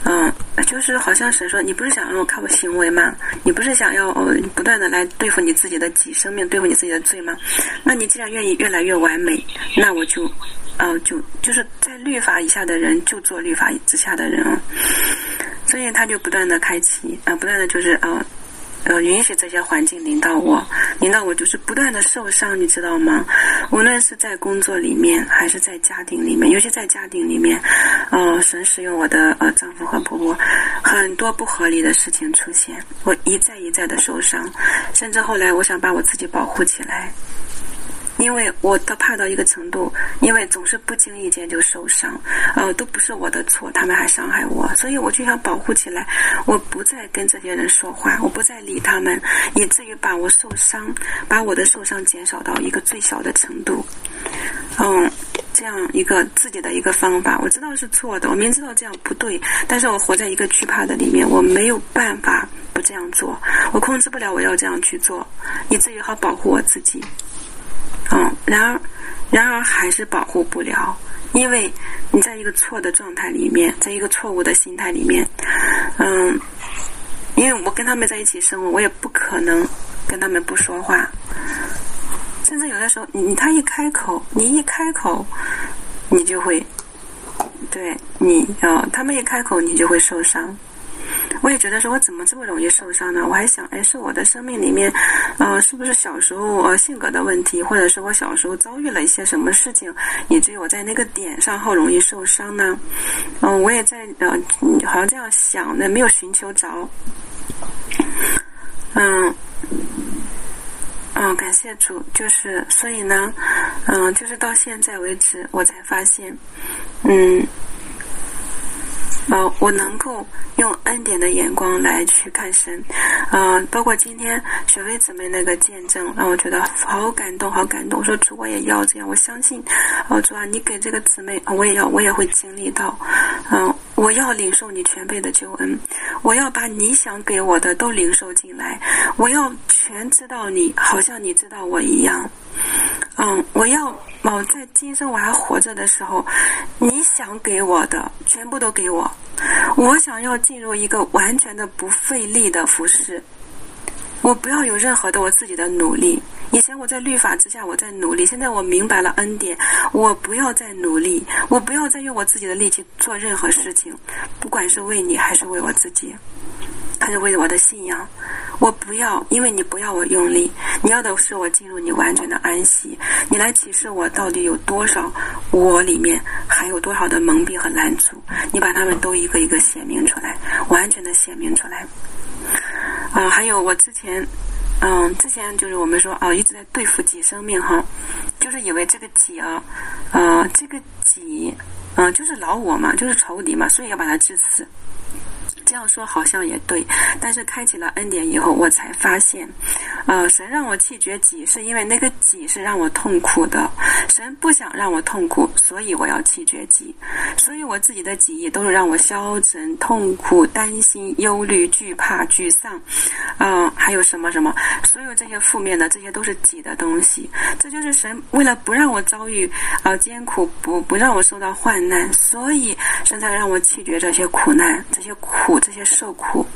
嗯，就是好像神说，你不是想让我看我行为吗？你不是想要哦不断的来对付你自己的己生命，对付你自己的罪吗？那你既然愿意越来越完美，那我就，啊，就就是在律法以下的人就做律法之下的人啊，所以他就不断的开启啊，不断的就是啊。呃允许这些环境领导我，领导我就是不断的受伤，你知道吗？无论是在工作里面，还是在家庭里面，尤其在家庭里面，呃，神使用我的呃丈夫和婆婆，很多不合理的事情出现，我一再一再的受伤，甚至后来我想把我自己保护起来。因为我都怕到一个程度，因为总是不经意间就受伤，呃，都不是我的错，他们还伤害我，所以我就想保护起来，我不再跟这些人说话，我不再理他们，以至于把我受伤，把我的受伤减少到一个最小的程度，嗯，这样一个自己的一个方法，我知道是错的，我明知道这样不对，但是我活在一个惧怕的里面，我没有办法不这样做，我控制不了我要这样去做，以至于好保护我自己。嗯，然而，然而还是保护不了，因为你在一个错的状态里面，在一个错误的心态里面，嗯，因为我跟他们在一起生活，我也不可能跟他们不说话，甚至有的时候，你他一开口，你一开口，你就会，对你啊，他们一开口，你就会受伤。我也觉得说，我怎么这么容易受伤呢？我还想，哎，是我的生命里面，呃，是不是小时候呃性格的问题，或者是我小时候遭遇了一些什么事情，以至于我在那个点上好容易受伤呢？嗯，我也在呃，好像这样想的，没有寻求着。嗯，嗯，感谢主，就是所以呢，嗯，就是到现在为止，我才发现，嗯。呃，我能够用恩典的眼光来去看神，呃，包括今天雪薇姊妹那个见证，让我觉得好感动，好感动。我说主，我也要这样，我相信，哦主啊，你给这个姊妹，我也要，我也会经历到，嗯，我要领受你全辈的救恩，我要把你想给我的都领受进来，我要全知道你，好像你知道我一样，嗯，我要。哦，在今生我还活着的时候，你想给我的全部都给我。我想要进入一个完全的不费力的服饰，我不要有任何的我自己的努力。以前我在律法之下我在努力，现在我明白了恩典，我不要再努力，我不要再用我自己的力气做任何事情，不管是为你还是为我自己。他是为我的信仰，我不要，因为你不要我用力，你要的是我进入你完全的安息。你来启示我到底有多少，我里面还有多少的蒙蔽和拦阻，你把他们都一个一个显明出来，完全的显明出来。啊，还有我之前，嗯，之前就是我们说啊，一直在对付己生命哈，就是以为这个己啊，啊，这个己，嗯，就是老我嘛，就是仇敌嘛，所以要把它致死。这样说好像也对，但是开启了恩典以后，我才发现，呃，神让我弃绝己，是因为那个己是让我痛苦的。神不想让我痛苦，所以我要弃绝己。所以我自己的己意都是让我消沉、痛苦、担心、忧虑、惧怕、沮丧，嗯，还有什么什么，所有这些负面的，这些都是己的东西。这就是神为了不让我遭遇啊艰苦，不不让我受到患难，所以神才让我弃绝这些苦难，这些苦。这些受苦，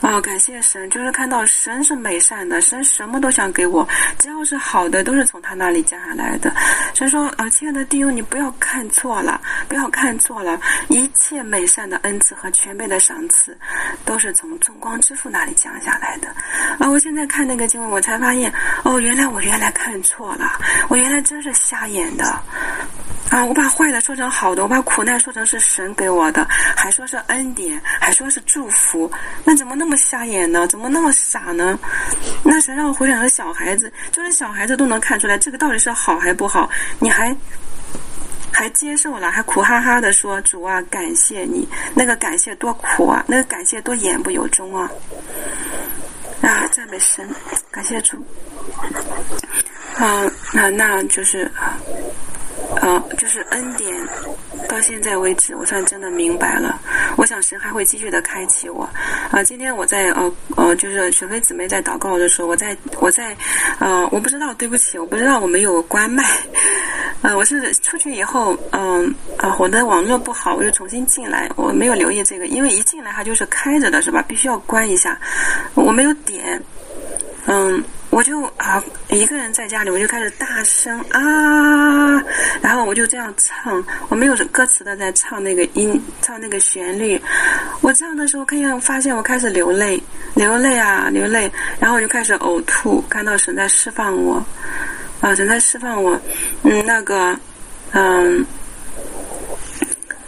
啊，感谢神，就是看到神是美善的，神什么都想给我，只要是好的，都是从他那里降下来的。神说啊，亲爱的弟兄，你不要看错了，不要看错了，一切美善的恩赐和全备的赏赐，都是从众光之父那里降下来的。啊，我现在看那个经文，我才发现，哦，原来我原来看错了，我原来真是瞎眼的。啊！我把坏的说成好的，我把苦难说成是神给我的，还说是恩典，还说是祝福，那怎么那么瞎眼呢？怎么那么傻呢？那神让我回想的小孩子，就是小孩子都能看出来这个到底是好还不好，你还还接受了，还苦哈哈的说主啊，感谢你，那个感谢多苦啊，那个感谢多言不由衷啊！啊，赞美神，感谢主。啊，那那就是啊。呃，就是恩典，到现在为止，我算真的明白了。我想神还会继续的开启我。啊，今天我在呃呃，就是雪飞姊妹在祷告的时候，我在我在呃，我不知道，对不起，我不知道我没有关麦。呃，我是出去以后，嗯啊，我的网络不好，我又重新进来，我没有留意这个，因为一进来它就是开着的，是吧？必须要关一下，我没有点，嗯。我就啊，一个人在家里，我就开始大声啊，然后我就这样唱，我没有歌词的在唱那个音，唱那个旋律。我唱的时候，看见发现我开始流泪，流泪啊，流泪，然后我就开始呕吐，看到神在释放我，啊，神在释放我，嗯，那个，嗯，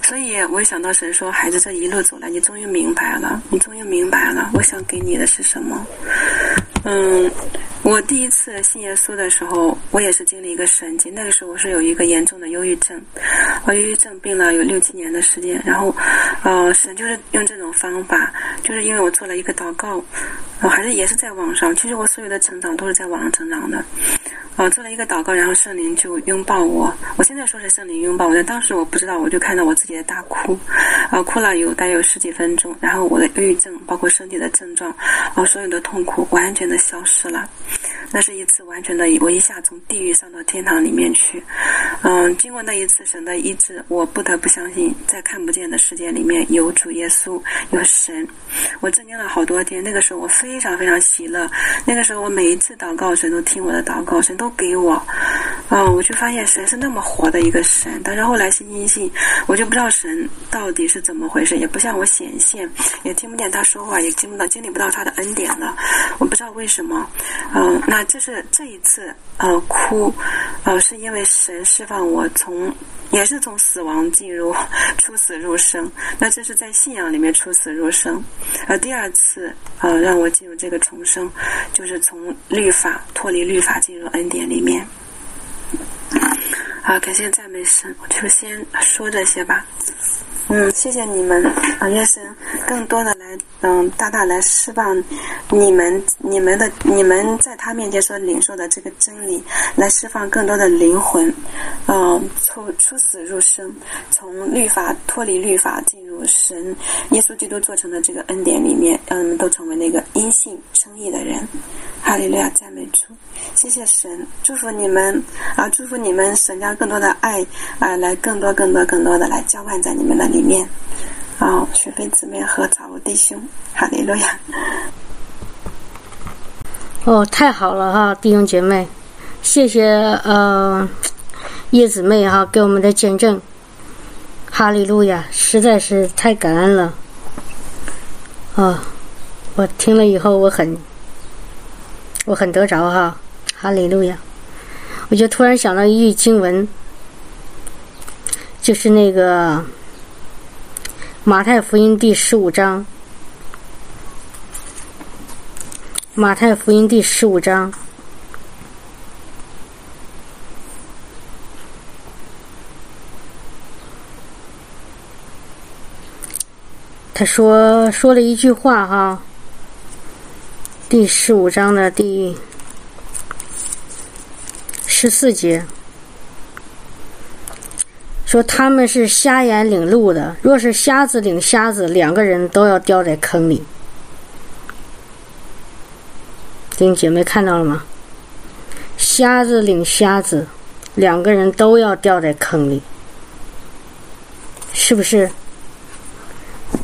所以我想到神说，孩子这一路走来，你终于明白了，你终于明白了，我想给你的是什么，嗯。我第一次信耶稣的时候，我也是经历一个神迹。那个时候我是有一个严重的忧郁症，我忧郁症病了有六七年的时间。然后，呃，神就是用这种方法，就是因为我做了一个祷告，我还是也是在网上。其实我所有的成长都是在网上成长的。呃，做了一个祷告，然后圣灵就拥抱我。我现在说是圣灵拥抱我，但当时我不知道，我就看到我自己在大哭，啊，哭了有大约有十几分钟。然后我的忧郁症，包括身体的症状，啊，所有的痛苦完全的消失了。那是一次完全的，我一下从地狱上到天堂里面去。嗯，经过那一次神的医治，我不得不相信，在看不见的世界里面有主耶稣，有神。我震惊了好多天。那个时候我非常非常喜乐。那个时候我每一次祷告，神都听我的祷告，神都给我。啊，我就发现神是那么活的一个神。但是后来信信信，我就不知道神到底是怎么回事，也不向我显现，也听不见他说话，也听不到经历不到他的恩典了。我不知道为什么。嗯，那这是这一次呃哭，呃是因为神释放我从也是从死亡进入出死入生。那这是在信仰里面出死入生。而第二次呃让我进入这个重生，就是从律法脱离律法进入恩典里面。好，感谢赞美神，我就先说这些吧。嗯，谢谢你们啊，愿神更多的来，嗯，大大来释放你们、你们的、你们在他面前所领受的这个真理，来释放更多的灵魂，嗯，出出死入生，从律法脱离律法，进入神耶稣基督做成的这个恩典里面，让你们都成为那个因信称义的人。哈利路亚，赞美主，谢谢神，祝福你们啊，祝福你们，神将更多的爱啊，来更多、更多、更多的来浇灌在你们的里面。啊，雪飞姊妹和草弟兄，哈利路亚。哦，太好了哈，弟兄姐妹，谢谢呃叶姊妹哈给我们的见证，哈利路亚，实在是太感恩了。啊，我听了以后我很。我很得着哈，哈利路亚！我就突然想到一句经文，就是那个马太福音第十五章，马太福音第十五章，他说说了一句话哈。第十五章的第十四节说：“他们是瞎眼领路的，若是瞎子领瞎子，两个人都要掉在坑里。”弟兄姐妹看到了吗？瞎子领瞎子，两个人都要掉在坑里，是不是？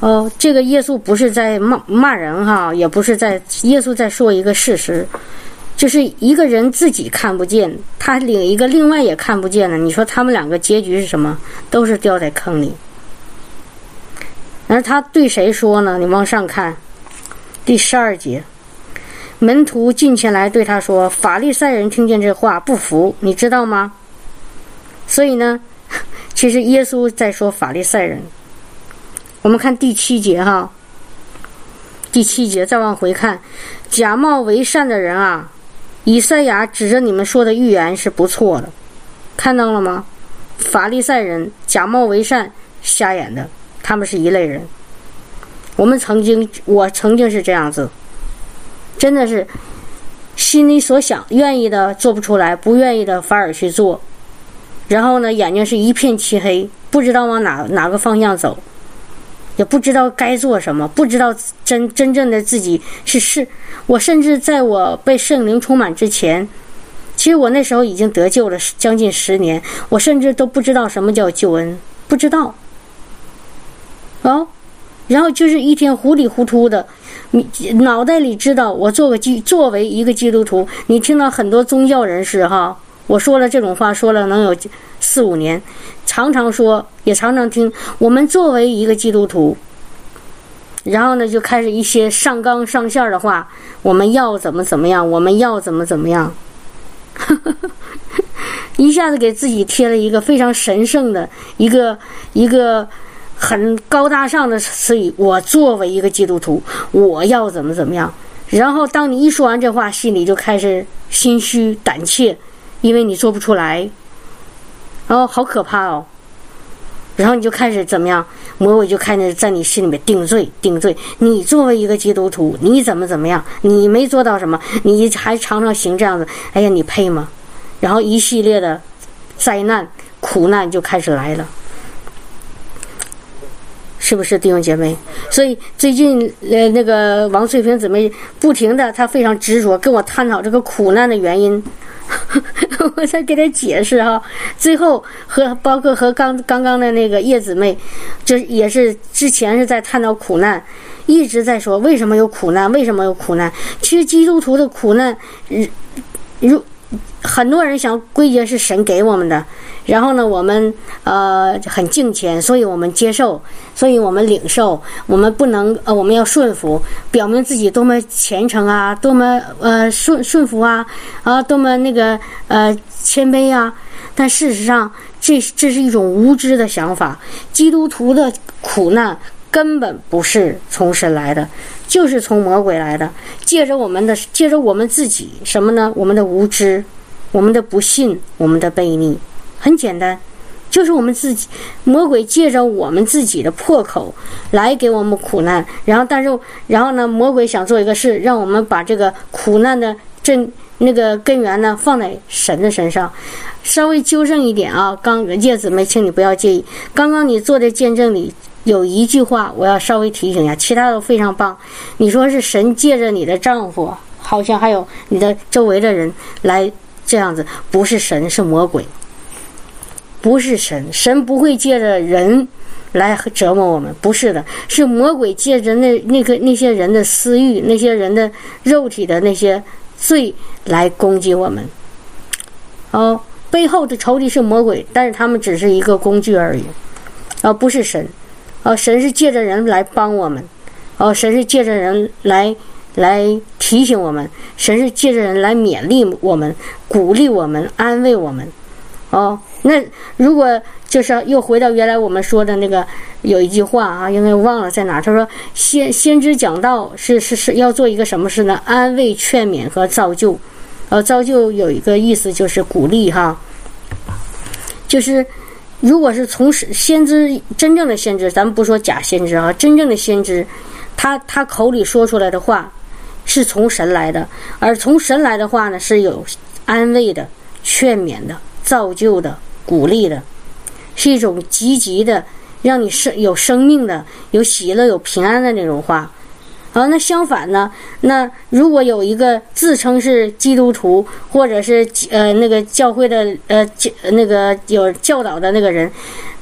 哦，这个耶稣不是在骂骂人哈，也不是在耶稣在说一个事实，就是一个人自己看不见，他领一个另外也看不见的，你说他们两个结局是什么？都是掉在坑里。而他对谁说呢？你往上看，第十二节，门徒进前来对他说：“法利赛人听见这话不服，你知道吗？”所以呢，其实耶稣在说法利赛人。我们看第七节哈，第七节再往回看，假冒为善的人啊，以赛亚指着你们说的预言是不错的，看到了吗？法利赛人假冒为善，瞎眼的。他们是一类人，我们曾经，我曾经是这样子，真的是心里所想，愿意的做不出来，不愿意的反而去做，然后呢，眼睛是一片漆黑，不知道往哪哪个方向走，也不知道该做什么，不知道真真正的自己是是，我甚至在我被圣灵充满之前，其实我那时候已经得救了将近十年，我甚至都不知道什么叫救恩，不知道。哦，然后就是一天糊里糊涂的，你脑袋里知道我做个基作为一个基督徒，你听到很多宗教人士哈，我说了这种话说了能有四五年，常常说也常常听我们作为一个基督徒，然后呢就开始一些上纲上线的话，我们要怎么怎么样，我们要怎么怎么样，一下子给自己贴了一个非常神圣的一个一个。很高大上的词语，我作为一个基督徒，我要怎么怎么样？然后当你一说完这话，心里就开始心虚胆怯，因为你做不出来，然后好可怕哦。然后你就开始怎么样？魔鬼就开始在你心里面定罪，定罪。你作为一个基督徒，你怎么怎么样？你没做到什么？你还常常行这样子？哎呀，你配吗？然后一系列的灾难、苦难就开始来了。是不是弟兄姐妹？所以最近呃，那个王翠萍姊妹不停的，她非常执着跟我探讨这个苦难的原因，我在给他解释哈。最后和包括和刚刚刚的那个叶姊妹，就也是之前是在探讨苦难，一直在说为什么有苦难，为什么有苦难。其实基督徒的苦难，如很多人想归结是神给我们的。然后呢，我们呃很敬虔，所以我们接受，所以我们领受，我们不能呃我们要顺服，表明自己多么虔诚啊，多么呃顺顺服啊，啊多么那个呃谦卑啊。但事实上，这这是一种无知的想法。基督徒的苦难根本不是从神来的，就是从魔鬼来的，借着我们的借着我们自己什么呢？我们的无知，我们的不信，我们的悖逆。很简单，就是我们自己，魔鬼借着我们自己的破口来给我们苦难，然后但是然后呢，魔鬼想做一个事，让我们把这个苦难的真那个根源呢放在神的身上。稍微纠正一点啊，刚叶子妹，请你不要介意。刚刚你做的见证里有一句话，我要稍微提醒一下，其他都非常棒。你说是神借着你的丈夫，好像还有你的周围的人来这样子，不是神，是魔鬼。不是神，神不会借着人来折磨我们，不是的，是魔鬼借着那那个那些人的私欲，那些人的肉体的那些罪来攻击我们。哦，背后的仇敌是魔鬼，但是他们只是一个工具而已，而不是神。哦，神是借着人来帮我们，哦，神是借着人来来提醒我们，神是借着人来勉励我们、鼓励我们、安慰我们。哦，那如果就是又回到原来我们说的那个有一句话啊，因为忘了在哪。他说：“先先知讲道是是是要做一个什么事呢？安慰、劝勉和造就。呃，造就有一个意思就是鼓励哈。就是如果是从先知真正的先知，咱们不说假先知啊，真正的先知，他他口里说出来的话是从神来的，而从神来的话呢是有安慰的、劝勉的。”造就的、鼓励的，是一种积极的，让你生有生命的、有喜乐、有平安的那种话。啊，那相反呢？那如果有一个自称是基督徒，或者是呃那个教会的呃教那个有教导的那个人，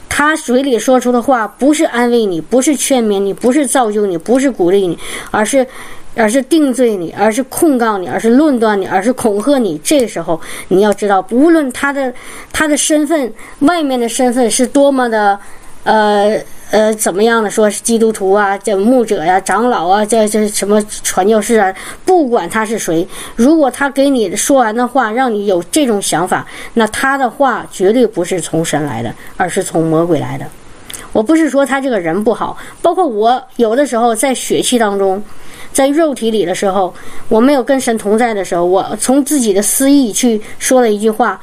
他嘴里说出的话不是安慰你，不是劝勉你，不是造就你，不是鼓励你，而是，而是定罪你，而是控告你，而是论断你，而是恐吓你。这时候，你要知道，无论他的他的身份，外面的身份是多么的，呃。呃，怎么样的？说是基督徒啊，这牧者呀、长老啊，这这什么传教士啊，不管他是谁，如果他给你说完的话，让你有这种想法，那他的话绝对不是从神来的，而是从魔鬼来的。我不是说他这个人不好，包括我有的时候在血气当中，在肉体里的时候，我没有跟神同在的时候，我从自己的私意去说了一句话，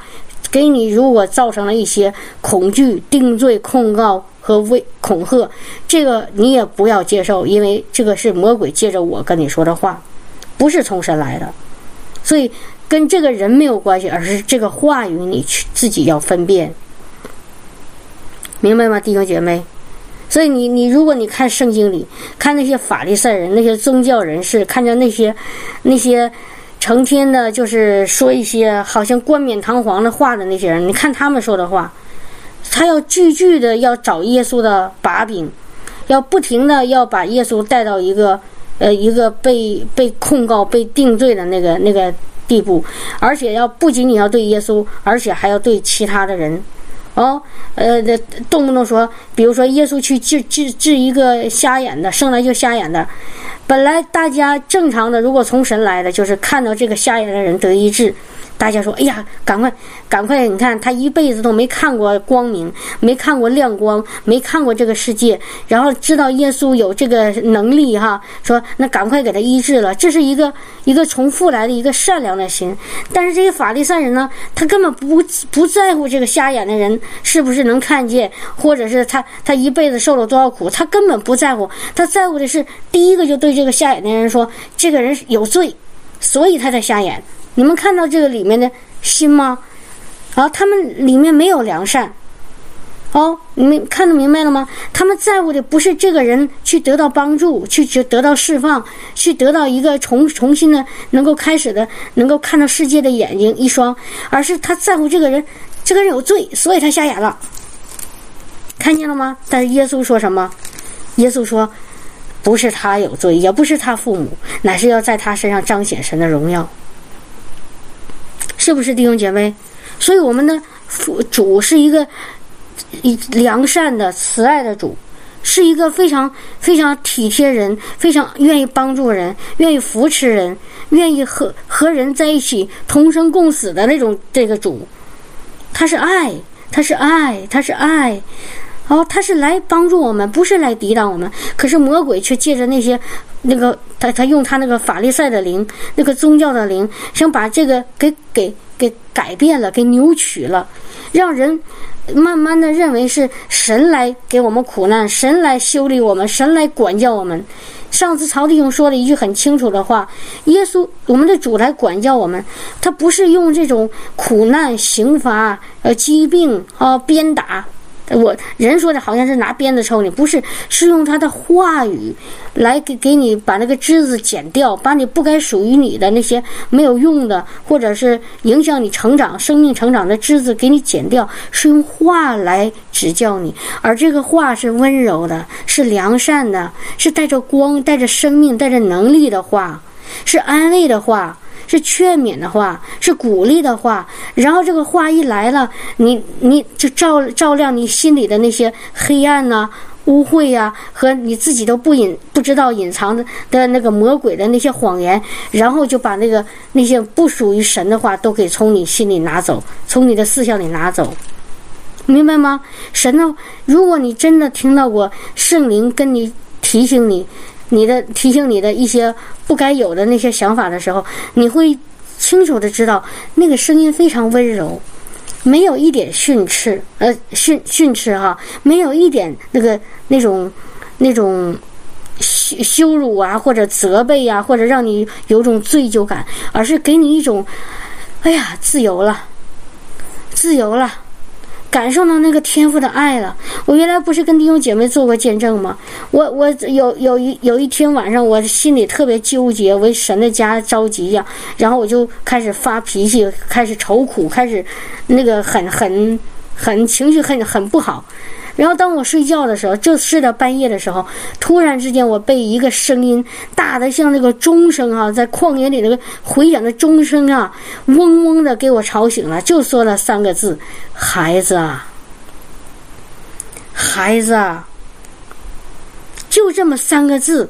给你如果造成了一些恐惧、定罪、控告。和威恐吓，这个你也不要接受，因为这个是魔鬼借着我跟你说的话，不是从神来的，所以跟这个人没有关系，而是这个话语你去自己要分辨，明白吗，弟兄姐妹？所以你你如果你看圣经里看那些法利赛人、那些宗教人士，看见那些那些成天的，就是说一些好像冠冕堂皇的话的那些人，你看他们说的话。他要句句的要找耶稣的把柄，要不停的要把耶稣带到一个呃一个被被控告、被定罪的那个那个地步，而且要不仅仅要对耶稣，而且还要对其他的人，哦，呃，动不动说，比如说耶稣去治治治一个瞎眼的，生来就瞎眼的，本来大家正常的，如果从神来的，就是看到这个瞎眼的人得医治。大家说：“哎呀，赶快，赶快！你看他一辈子都没看过光明，没看过亮光，没看过这个世界，然后知道耶稣有这个能力哈。说那赶快给他医治了，这是一个一个从父来的一个善良的心。但是这些法利赛人呢，他根本不不在乎这个瞎眼的人是不是能看见，或者是他他一辈子受了多少苦，他根本不在乎。他在乎的是第一个就对这这个瞎眼的人说，这个人有罪，所以他才瞎眼。”你们看到这个里面的心吗？啊，他们里面没有良善。哦，你们看得明白了吗？他们在乎的不是这个人去得到帮助，去得得到释放，去得到一个重重新的能够开始的能够看到世界的眼睛一双，而是他在乎这个人，这个人有罪，所以他瞎眼了。看见了吗？但是耶稣说什么？耶稣说，不是他有罪，也不是他父母，乃是要在他身上彰显神的荣耀。是不是弟兄姐妹？所以我们的父主是一个良善的、慈爱的主，是一个非常非常体贴人、非常愿意帮助人、愿意扶持人、愿意和和人在一起同生共死的那种这个主。他是爱，他是爱，他是爱。哦，他是来帮助我们，不是来抵挡我们。可是魔鬼却借着那些那个他他用他那个法利赛的灵，那个宗教的灵，想把这个给给给改变了，给扭曲了，让人慢慢的认为是神来给我们苦难，神来修理我们，神来管教我们。上次曹弟兄说了一句很清楚的话：耶稣，我们的主来管教我们，他不是用这种苦难、刑罚、呃疾病啊鞭打。我人说的好像是拿鞭子抽你，不是，是用他的话语来给给你把那个枝子剪掉，把你不该属于你的那些没有用的，或者是影响你成长、生命成长的枝子给你剪掉，是用话来指教你，而这个话是温柔的，是良善的，是带着光、带着生命、带着能力的话，是安慰的话。是劝勉的话，是鼓励的话，然后这个话一来了，你你就照照亮你心里的那些黑暗呐、污秽呀，和你自己都不隐不知道隐藏的的那个魔鬼的那些谎言，然后就把那个那些不属于神的话都给从你心里拿走，从你的思想里拿走，明白吗？神呢？如果你真的听到过圣灵跟你提醒你。你的提醒你的一些不该有的那些想法的时候，你会清楚的知道那个声音非常温柔，没有一点训斥，呃训训斥哈，没有一点那个那种那种羞羞辱啊，或者责备呀，或者让你有种罪疚感，而是给你一种，哎呀，自由了，自由了。感受到那个天赋的爱了。我原来不是跟弟兄姐妹做过见证吗？我我有有一有一天晚上，我心里特别纠结，为神的家着急呀。然后我就开始发脾气，开始愁苦，开始那个很很很情绪很很不好。然后当我睡觉的时候，就睡到半夜的时候，突然之间我被一个声音大的像那个钟声啊，在旷野里那个回响的钟声啊，嗡嗡的给我吵醒了，就说了三个字：“孩子啊，孩子啊。”就这么三个字。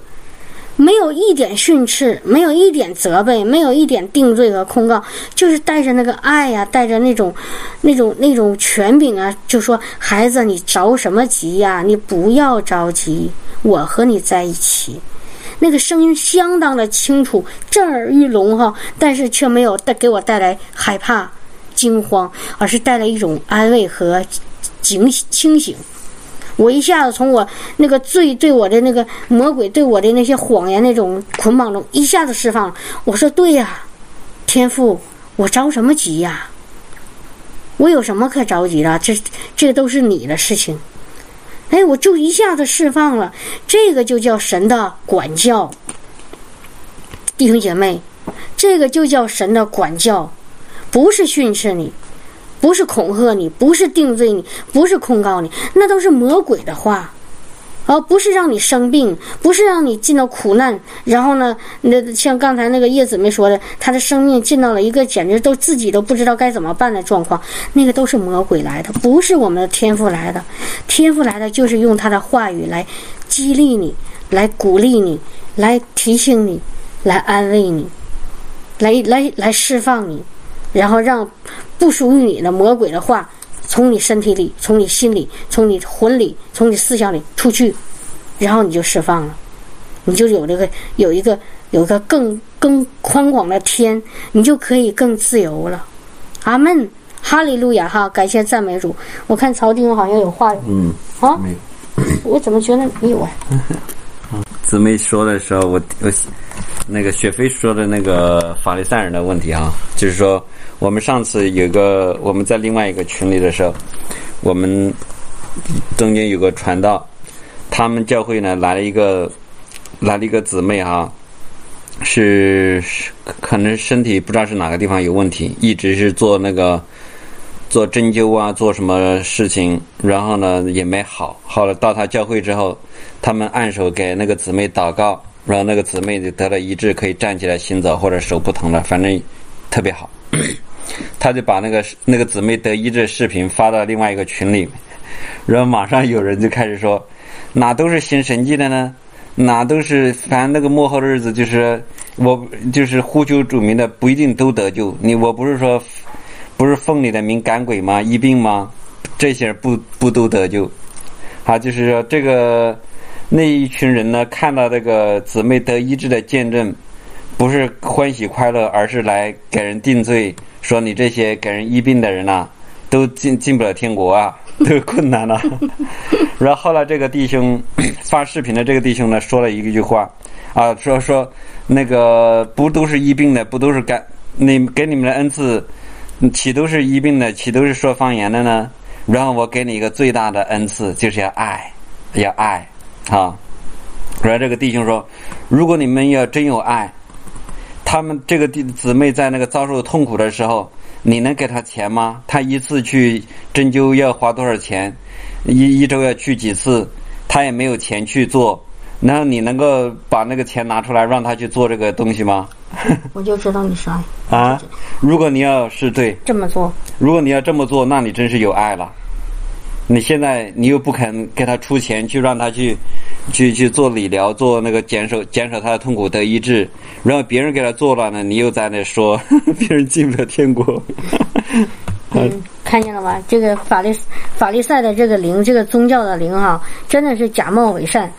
没有一点训斥，没有一点责备，没有一点定罪和控告，就是带着那个爱呀，带着那种、那种、那种权柄啊，就说：“孩子，你着什么急呀？你不要着急，我和你在一起。”那个声音相当的清楚，震耳欲聋哈，但是却没有带给我带来害怕、惊慌，而是带来一种安慰和警清醒。我一下子从我那个罪对我的那个魔鬼对我的那些谎言那种捆绑中一下子释放了。我说对呀，天父，我着什么急呀？我有什么可着急的？这这都是你的事情。哎，我就一下子释放了。这个就叫神的管教，弟兄姐妹，这个就叫神的管教，不是训斥你。不是恐吓你，不是定罪你，不是控告你，那都是魔鬼的话，而不是让你生病，不是让你进到苦难。然后呢，那像刚才那个叶姊妹说的，她的生命进到了一个简直都自己都不知道该怎么办的状况，那个都是魔鬼来的，不是我们的天赋来的。天赋来的就是用他的话语来激励你，来鼓励你，来提醒你，来安慰你，来来来释放你，然后让。不属于你的魔鬼的话，从你身体里、从你心里、从你魂里、从你思想里出去，然后你就释放了，你就有这个有一个有一个更更宽广的天，你就可以更自由了。阿门，哈利路亚哈！感谢赞美主。我看曹丁好像有话，嗯，啊，我怎么觉得没有啊？姊妹说的时候，我我那个雪飞说的那个法利赛人的问题啊，就是说。我们上次有个我们在另外一个群里的时候，我们中间有个传道，他们教会呢来了一个来了一个姊妹哈，是可能身体不知道是哪个地方有问题，一直是做那个做针灸啊，做什么事情，然后呢也没好，好了到他教会之后，他们按手给那个姊妹祷告，然后那个姊妹就得了医治，可以站起来行走，或者手不疼了，反正特别好。他就把那个那个姊妹得医治视频发到另外一个群里，然后马上有人就开始说，哪都是行神迹的呢？哪都是反正那个幕后的日子就是我就是呼求主名的不一定都得救。你我不是说不是奉你的名赶鬼吗？医病吗？这些不不都得救？啊，就是说这个那一群人呢，看到这个姊妹得医治的见证。不是欢喜快乐，而是来给人定罪，说你这些给人医病的人呐，都进进不了天国啊，都困难了。然后后来这个弟兄 发视频的这个弟兄呢，说了一句话啊，说说那个不都是医病的，不都是干你给你们的恩赐，岂都是医病的，岂都是说方言的呢？然后我给你一个最大的恩赐，就是要爱，要爱啊。然后这个弟兄说，如果你们要真有爱。他们这个弟姊妹在那个遭受痛苦的时候，你能给他钱吗？他一次去针灸要花多少钱？一一周要去几次？他也没有钱去做，然后你能够把那个钱拿出来让他去做这个东西吗？我就知道你是爱啊！如果你要是对这么做，如果你要这么做，那你真是有爱了。你现在你又不肯给他出钱去让他去。去去做理疗，做那个减少减少他的痛苦得医治，然后别人给他做了呢，你又在那说 别人进不了天国。嗯，看见了吧？这个法律法律赛的这个灵，这个宗教的灵哈，真的是假冒伪善。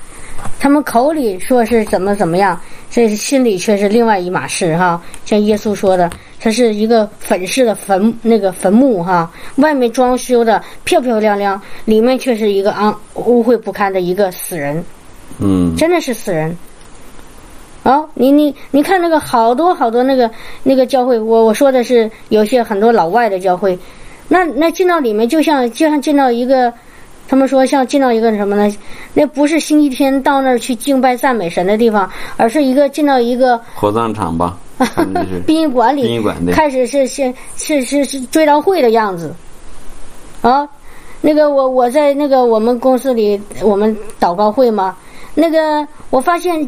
他们口里说是怎么怎么样，这心里却是另外一码事哈。像耶稣说的，它是一个粉饰的坟，那个坟墓哈，外面装修的漂漂亮亮，里面却是一个肮污秽不堪的一个死人。嗯，真的是死人。哦，你你你看那个好多好多那个那个教会，我我说的是有些很多老外的教会，那那进到里面就像就像进到一个，他们说像进到一个什么呢？那不是星期天到那儿去敬拜赞美神的地方，而是一个进到一个火葬场吧，殡仪馆里，殡仪馆开始是先是是是追悼会的样子，啊。那个我我在那个我们公司里我们祷告会嘛，那个我发现，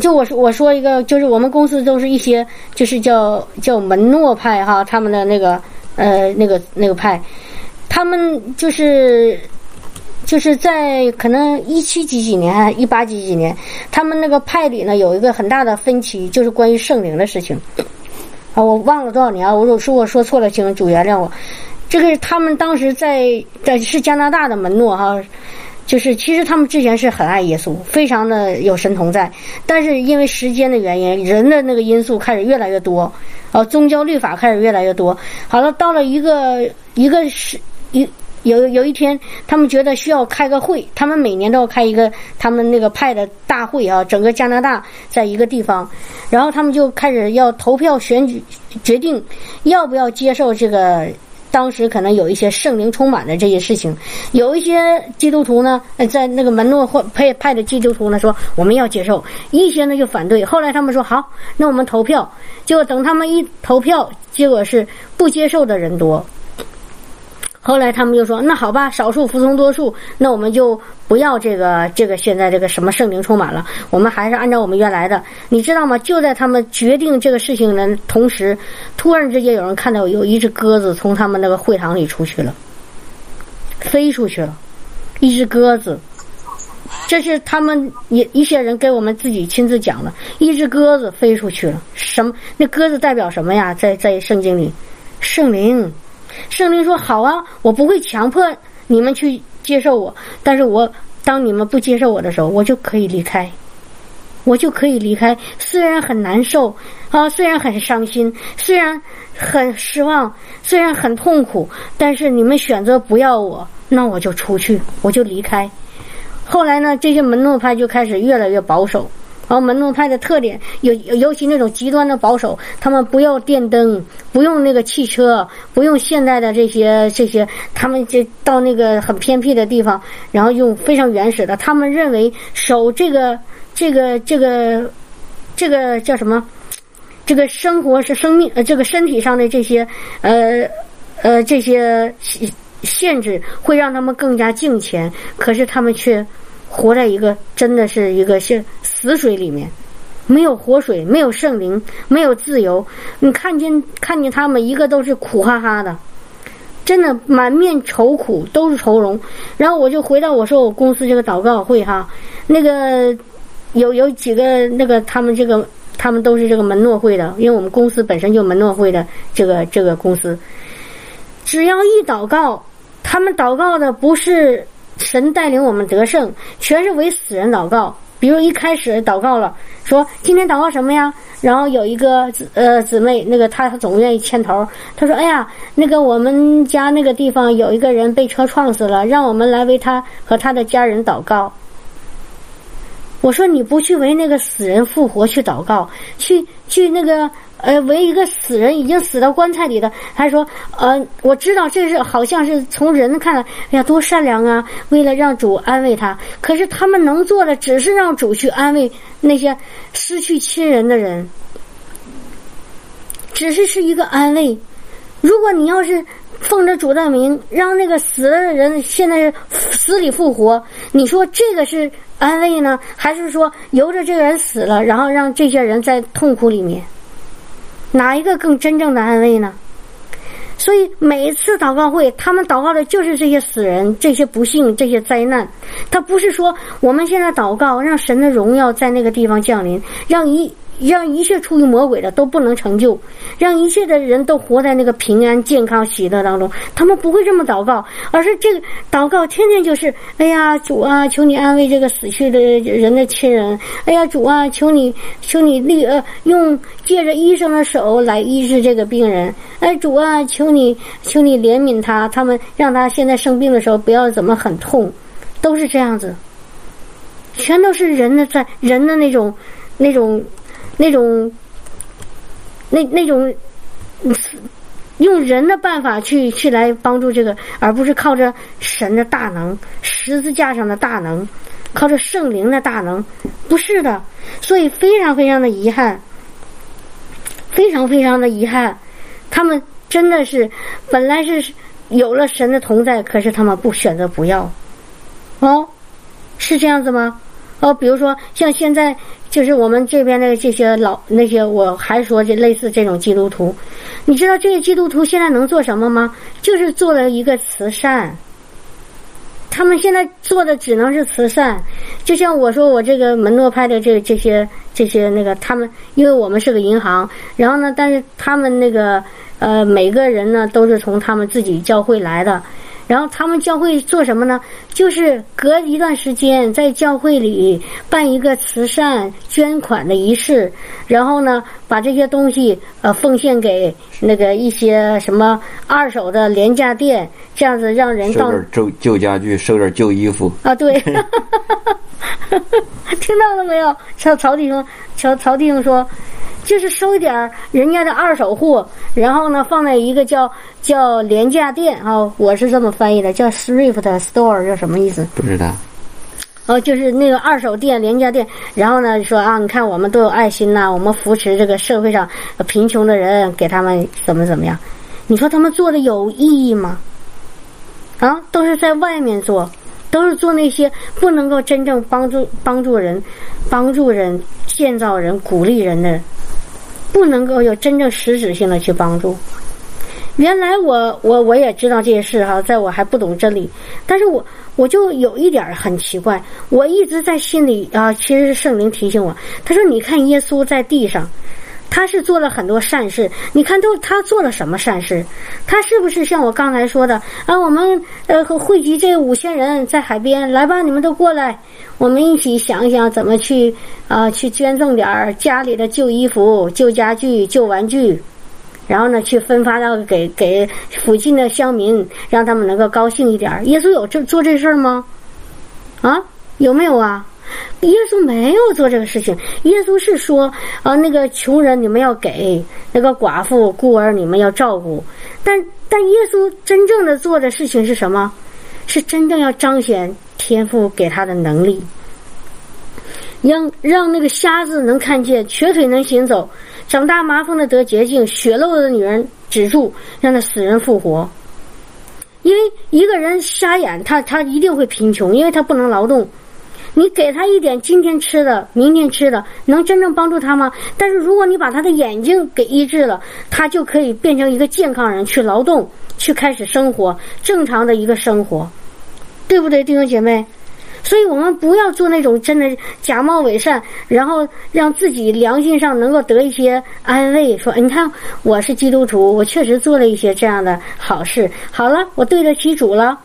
就我说我说一个，就是我们公司都是一些就是叫叫门诺派哈，他们的那个呃那个那个派，他们就是就是在可能一七几几年一八几几年，他们那个派里呢有一个很大的分歧，就是关于圣灵的事情。啊，我忘了多少年啊！我如果说错了，请主原谅我。这个他们当时在在是加拿大的门诺哈，就是其实他们之前是很爱耶稣，非常的有神同在，但是因为时间的原因，人的那个因素开始越来越多，啊，宗教律法开始越来越多。好了，到了一个一个是一。有有一天，他们觉得需要开个会，他们每年都要开一个他们那个派的大会啊，整个加拿大在一个地方，然后他们就开始要投票选举，决定要不要接受这个当时可能有一些圣灵充满的这些事情。有一些基督徒呢，在那个门诺或派派的基督徒呢说我们要接受，一些呢就反对。后来他们说好，那我们投票。结果等他们一投票，结果是不接受的人多。后来他们就说：“那好吧，少数服从多数，那我们就不要这个这个现在这个什么圣灵充满了，我们还是按照我们原来的。你知道吗？就在他们决定这个事情的同时，突然之间有人看到有一只鸽子从他们那个会堂里出去了，飞出去了，一只鸽子。这是他们一一些人给我们自己亲自讲的，一只鸽子飞出去了。什么？那鸽子代表什么呀？在在圣经里，圣灵。”圣灵说：“好啊，我不会强迫你们去接受我，但是我当你们不接受我的时候，我就可以离开，我就可以离开。虽然很难受啊，虽然很伤心，虽然很失望，虽然很痛苦，但是你们选择不要我，那我就出去，我就离开。后来呢，这些门诺派就开始越来越保守。”然后门诺派的特点，尤尤其那种极端的保守，他们不要电灯，不用那个汽车，不用现代的这些这些，他们就到那个很偏僻的地方，然后用非常原始的。他们认为守这个这个这个这个叫什么？这个生活是生命呃，这个身体上的这些呃呃这些限制，会让他们更加敬虔。可是他们却。活在一个真的是一个是死水里面，没有活水，没有圣灵，没有自由。你看见看见他们一个都是苦哈哈的，真的满面愁苦，都是愁容。然后我就回到我说我公司这个祷告会哈，那个有有几个那个他们这个他们都是这个门诺会的，因为我们公司本身就门诺会的这个这个公司，只要一祷告，他们祷告的不是。神带领我们得胜，全是为死人祷告。比如一开始祷告了，说今天祷告什么呀？然后有一个呃姊妹，那个她总愿意牵头。她说：“哎呀，那个我们家那个地方有一个人被车撞死了，让我们来为他和他的家人祷告。”我说：“你不去为那个死人复活去祷告，去去那个。”呃，为一个死人已经死到棺材里的，他说：“呃，我知道这是好像是从人看来，哎呀，多善良啊！为了让主安慰他，可是他们能做的只是让主去安慰那些失去亲人的人，只是是一个安慰。如果你要是奉着主的名，让那个死了的人现在死里复活，你说这个是安慰呢，还是说由着这个人死了，然后让这些人在痛苦里面？”哪一个更真正的安慰呢？所以每一次祷告会，他们祷告的就是这些死人、这些不幸、这些灾难。他不是说我们现在祷告，让神的荣耀在那个地方降临，让一。让一切出于魔鬼的都不能成就，让一切的人都活在那个平安、健康、喜乐当中。他们不会这么祷告，而是这个祷告天天就是：哎呀，主啊，求你安慰这个死去的人的亲人。哎呀，主啊，求你，求你立呃，用借着医生的手来医治这个病人。哎，主啊，求你，求你怜悯他，他们让他现在生病的时候不要怎么很痛，都是这样子，全都是人的在人的那种那种。那种，那那种，用人的办法去去来帮助这个，而不是靠着神的大能、十字架上的大能，靠着圣灵的大能，不是的。所以非常非常的遗憾，非常非常的遗憾，他们真的是本来是有了神的同在，可是他们不选择不要，哦，是这样子吗？哦，比如说像现在就是我们这边的这些老那些，我还说这类似这种基督徒，你知道这些基督徒现在能做什么吗？就是做了一个慈善。他们现在做的只能是慈善，就像我说我这个门诺派的这这些这些那个他们，因为我们是个银行，然后呢，但是他们那个呃每个人呢都是从他们自己教会来的。然后他们教会做什么呢？就是隔一段时间在教会里办一个慈善捐款的仪式，然后呢把这些东西呃奉献给那个一些什么二手的廉价店，这样子让人到收点旧旧家具，收点旧衣服。啊对，听到了没有？曹曹弟兄，曹曹弟兄说。就是收一点人家的二手货，然后呢放在一个叫叫廉价店啊，我是这么翻译的，叫 thrift store，叫什么意思？不知道。哦，就是那个二手店、廉价店，然后呢说啊，你看我们都有爱心呐，我们扶持这个社会上贫穷的人，给他们怎么怎么样？你说他们做的有意义吗？啊，都是在外面做，都是做那些不能够真正帮助帮助人、帮助人、建造人、鼓励人的。不能够有真正实质性的去帮助。原来我我我也知道这些事哈，在我还不懂真理，但是我我就有一点很奇怪，我一直在心里啊，其实是圣灵提醒我，他说：“你看耶稣在地上，他是做了很多善事，你看都他做了什么善事？他是不是像我刚才说的啊？我们呃汇集这五千人在海边，来吧，你们都过来。”我们一起想一想怎么去啊，去捐赠点儿家里的旧衣服、旧家具、旧玩具，然后呢，去分发到给给附近的乡民，让他们能够高兴一点。耶稣有这做这事儿吗？啊，有没有啊？耶稣没有做这个事情。耶稣是说啊，那个穷人你们要给，那个寡妇孤儿你们要照顾。但但耶稣真正的做的事情是什么？是真正要彰显。天赋给他的能力，让让那个瞎子能看见，瘸腿能行走，长大麻风的得洁净，血漏的女人止住，让那死人复活。因为一个人瞎眼，他他一定会贫穷，因为他不能劳动。你给他一点今天吃的，明天吃的，能真正帮助他吗？但是如果你把他的眼睛给医治了，他就可以变成一个健康人，去劳动，去开始生活，正常的一个生活。对不对，弟兄姐妹？所以我们不要做那种真的假冒伪善，然后让自己良心上能够得一些安慰。说，你看我是基督徒，我确实做了一些这样的好事。好了，我对得起主了。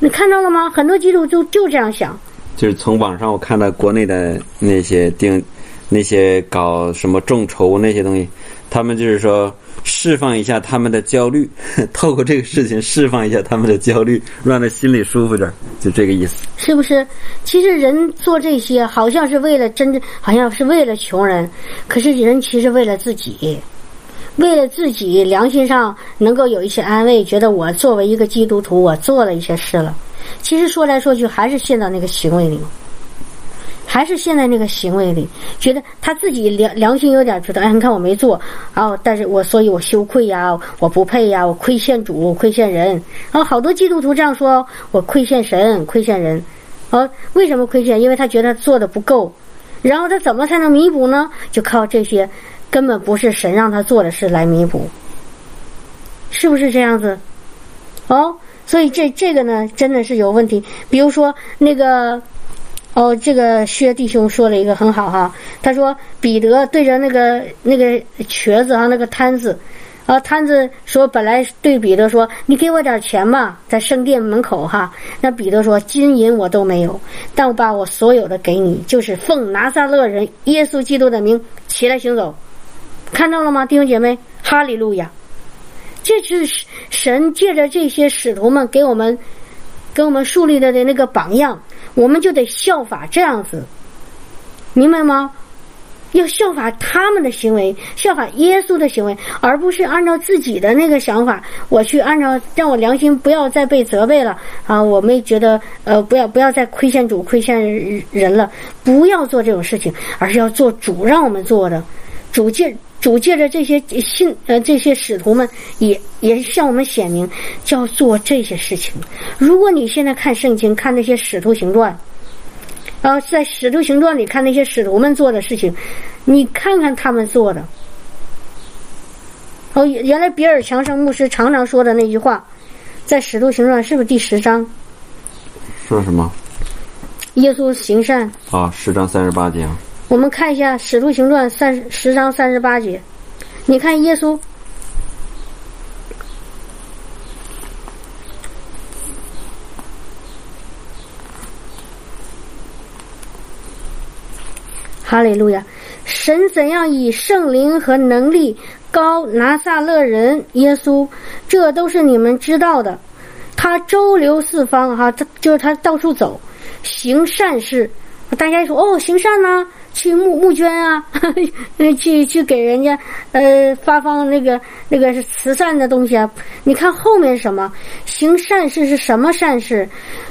你看到了吗？很多基督徒就这样想。就是从网上我看到国内的那些定那些搞什么众筹那些东西，他们就是说。释放一下他们的焦虑，透过这个事情释放一下他们的焦虑，让他心里舒服点，就这个意思。是不是？其实人做这些，好像是为了真正，好像是为了穷人，可是人其实为了自己，为了自己良心上能够有一些安慰，觉得我作为一个基督徒，我做了一些事了。其实说来说去，还是陷到那个行为里。还是陷在那个行为里，觉得他自己良良心有点觉得，哎，你看我没做，啊但是我所以我羞愧呀，我不配呀，我亏欠主，亏欠人，然后好多基督徒这样说，我亏欠神，亏欠人，啊，为什么亏欠？因为他觉得做的不够，然后他怎么才能弥补呢？就靠这些根本不是神让他做的事来弥补，是不是这样子？哦，所以这这个呢，真的是有问题。比如说那个。哦，这个薛弟兄说了一个很好哈，他说彼得对着那个那个瘸子啊那个摊子，啊摊子说本来对彼得说你给我点钱吧，在圣殿门口哈，那彼得说金银我都没有，但我把我所有的给你，就是奉拿撒勒人耶稣基督的名起来行走，看到了吗，弟兄姐妹，哈利路亚，这是神借着这些使徒们给我们给我们树立的的那个榜样。我们就得效法这样子，明白吗？要效法他们的行为，效法耶稣的行为，而不是按照自己的那个想法，我去按照让我良心不要再被责备了啊！我没觉得呃，不要不要再亏欠主、亏欠人了，不要做这种事情，而是要做主让我们做的。主借主借着这些信呃这些使徒们，也也向我们显明，叫做这些事情。如果你现在看圣经，看那些使徒行传，啊，在使徒行传里看那些使徒们做的事情，你看看他们做的。哦，原来比尔强生牧师常常说的那句话，在使徒行传是不是第十章？说什么？耶稣行善。啊，十章三十八节。我们看一下《使徒行传》三十章三十八节，你看耶稣，哈利路亚！神怎样以圣灵和能力高拿撒勒人耶稣，这都是你们知道的。他周流四方，哈，他就是他到处走，行善事。大家说哦，行善呢？去募募捐啊，去去给人家呃发放那个那个是慈善的东西啊。你看后面什么？行善事是什么善事？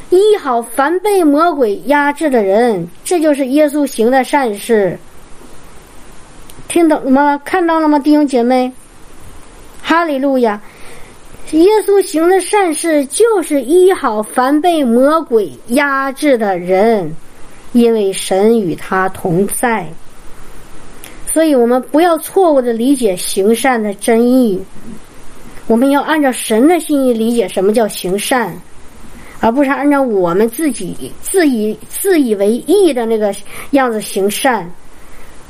医好凡被魔鬼压制的人，这就是耶稣行的善事。听懂了吗？看到了吗，弟兄姐妹？哈利路亚！耶稣行的善事就是医好凡被魔鬼压制的人。因为神与他同在，所以我们不要错误的理解行善的真意。我们要按照神的心意理解什么叫行善，而不是按照我们自己自以自以为意的那个样子行善。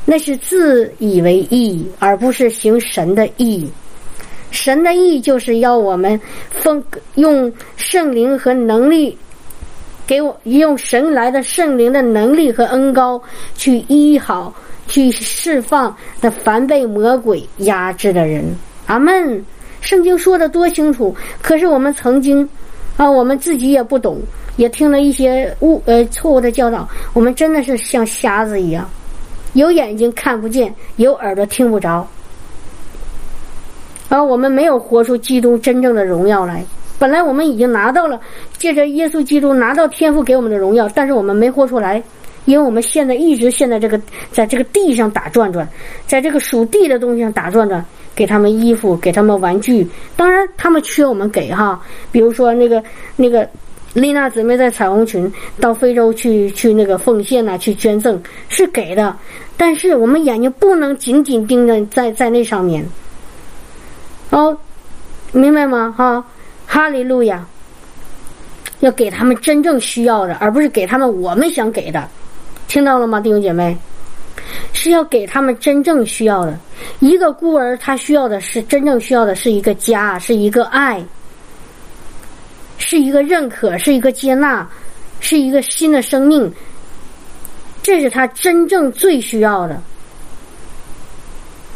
那是自以为意，而不是行神的意。神的意就是要我们奉用圣灵和能力。给我用神来的圣灵的能力和恩高去医好、去释放那凡被魔鬼压制的人。阿门。圣经说的多清楚，可是我们曾经啊，我们自己也不懂，也听了一些误呃错误的教导。我们真的是像瞎子一样，有眼睛看不见，有耳朵听不着，而我们没有活出基督真正的荣耀来。本来我们已经拿到了，借着耶稣基督拿到天赋给我们的荣耀，但是我们没活出来，因为我们现在一直现在这个在这个地上打转转，在这个属地的东西上打转转，给他们衣服，给他们玩具，当然他们缺我们给哈，比如说那个那个丽娜姊妹在彩虹群到非洲去去那个奉献呐，去捐赠是给的，但是我们眼睛不能紧紧盯着在在那上面，哦，明白吗？哈。哈利路亚！要给他们真正需要的，而不是给他们我们想给的，听到了吗，弟兄姐妹？是要给他们真正需要的。一个孤儿，他需要的是真正需要的是一个家，是一个爱，是一个认可，是一个接纳，是一个新的生命。这是他真正最需要的，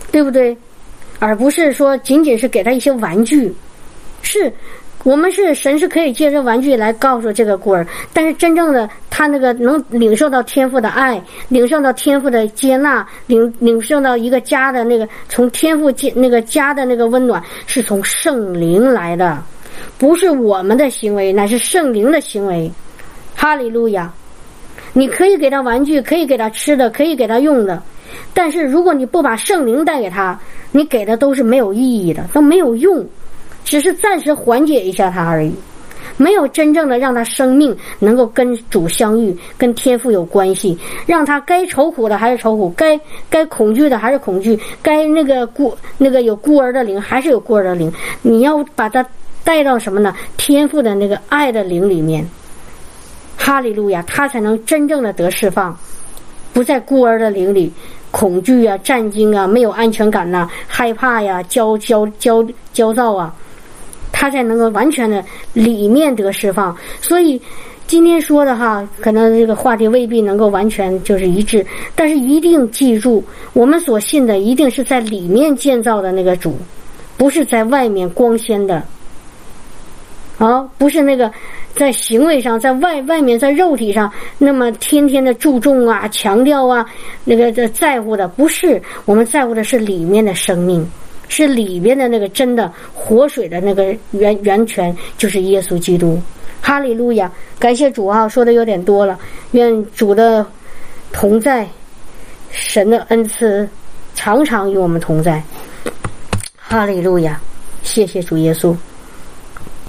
对不对？而不是说仅仅是给他一些玩具，是。我们是神是可以借着玩具来告诉这个孤儿，但是真正的他那个能领受到天赋的爱，领受到天赋的接纳，领领受到一个家的那个从天赋接那个家的那个温暖，是从圣灵来的，不是我们的行为，乃是圣灵的行为。哈利路亚！你可以给他玩具，可以给他吃的，可以给他用的，但是如果你不把圣灵带给他，你给的都是没有意义的，都没有用。只是暂时缓解一下他而已，没有真正的让他生命能够跟主相遇，跟天赋有关系，让他该愁苦的还是愁苦，该该恐惧的还是恐惧，该那个孤那个有孤儿的灵还是有孤儿的灵。你要把他带到什么呢？天赋的那个爱的灵里面，哈利路亚，他才能真正的得释放，不在孤儿的灵里。恐惧啊，战惊啊，没有安全感呐，害怕呀，焦焦焦焦躁啊。他才能够完全的里面得释放，所以今天说的哈，可能这个话题未必能够完全就是一致，但是一定记住，我们所信的一定是在里面建造的那个主，不是在外面光鲜的，啊，不是那个在行为上，在外外面在肉体上那么天天的注重啊、强调啊，那个在在乎的，不是我们在乎的是里面的生命。是里边的那个真的活水的那个源源泉，就是耶稣基督。哈利路亚！感谢主啊，说的有点多了。愿主的同在、神的恩赐、常常与我们同在。哈利路亚，谢谢主耶稣。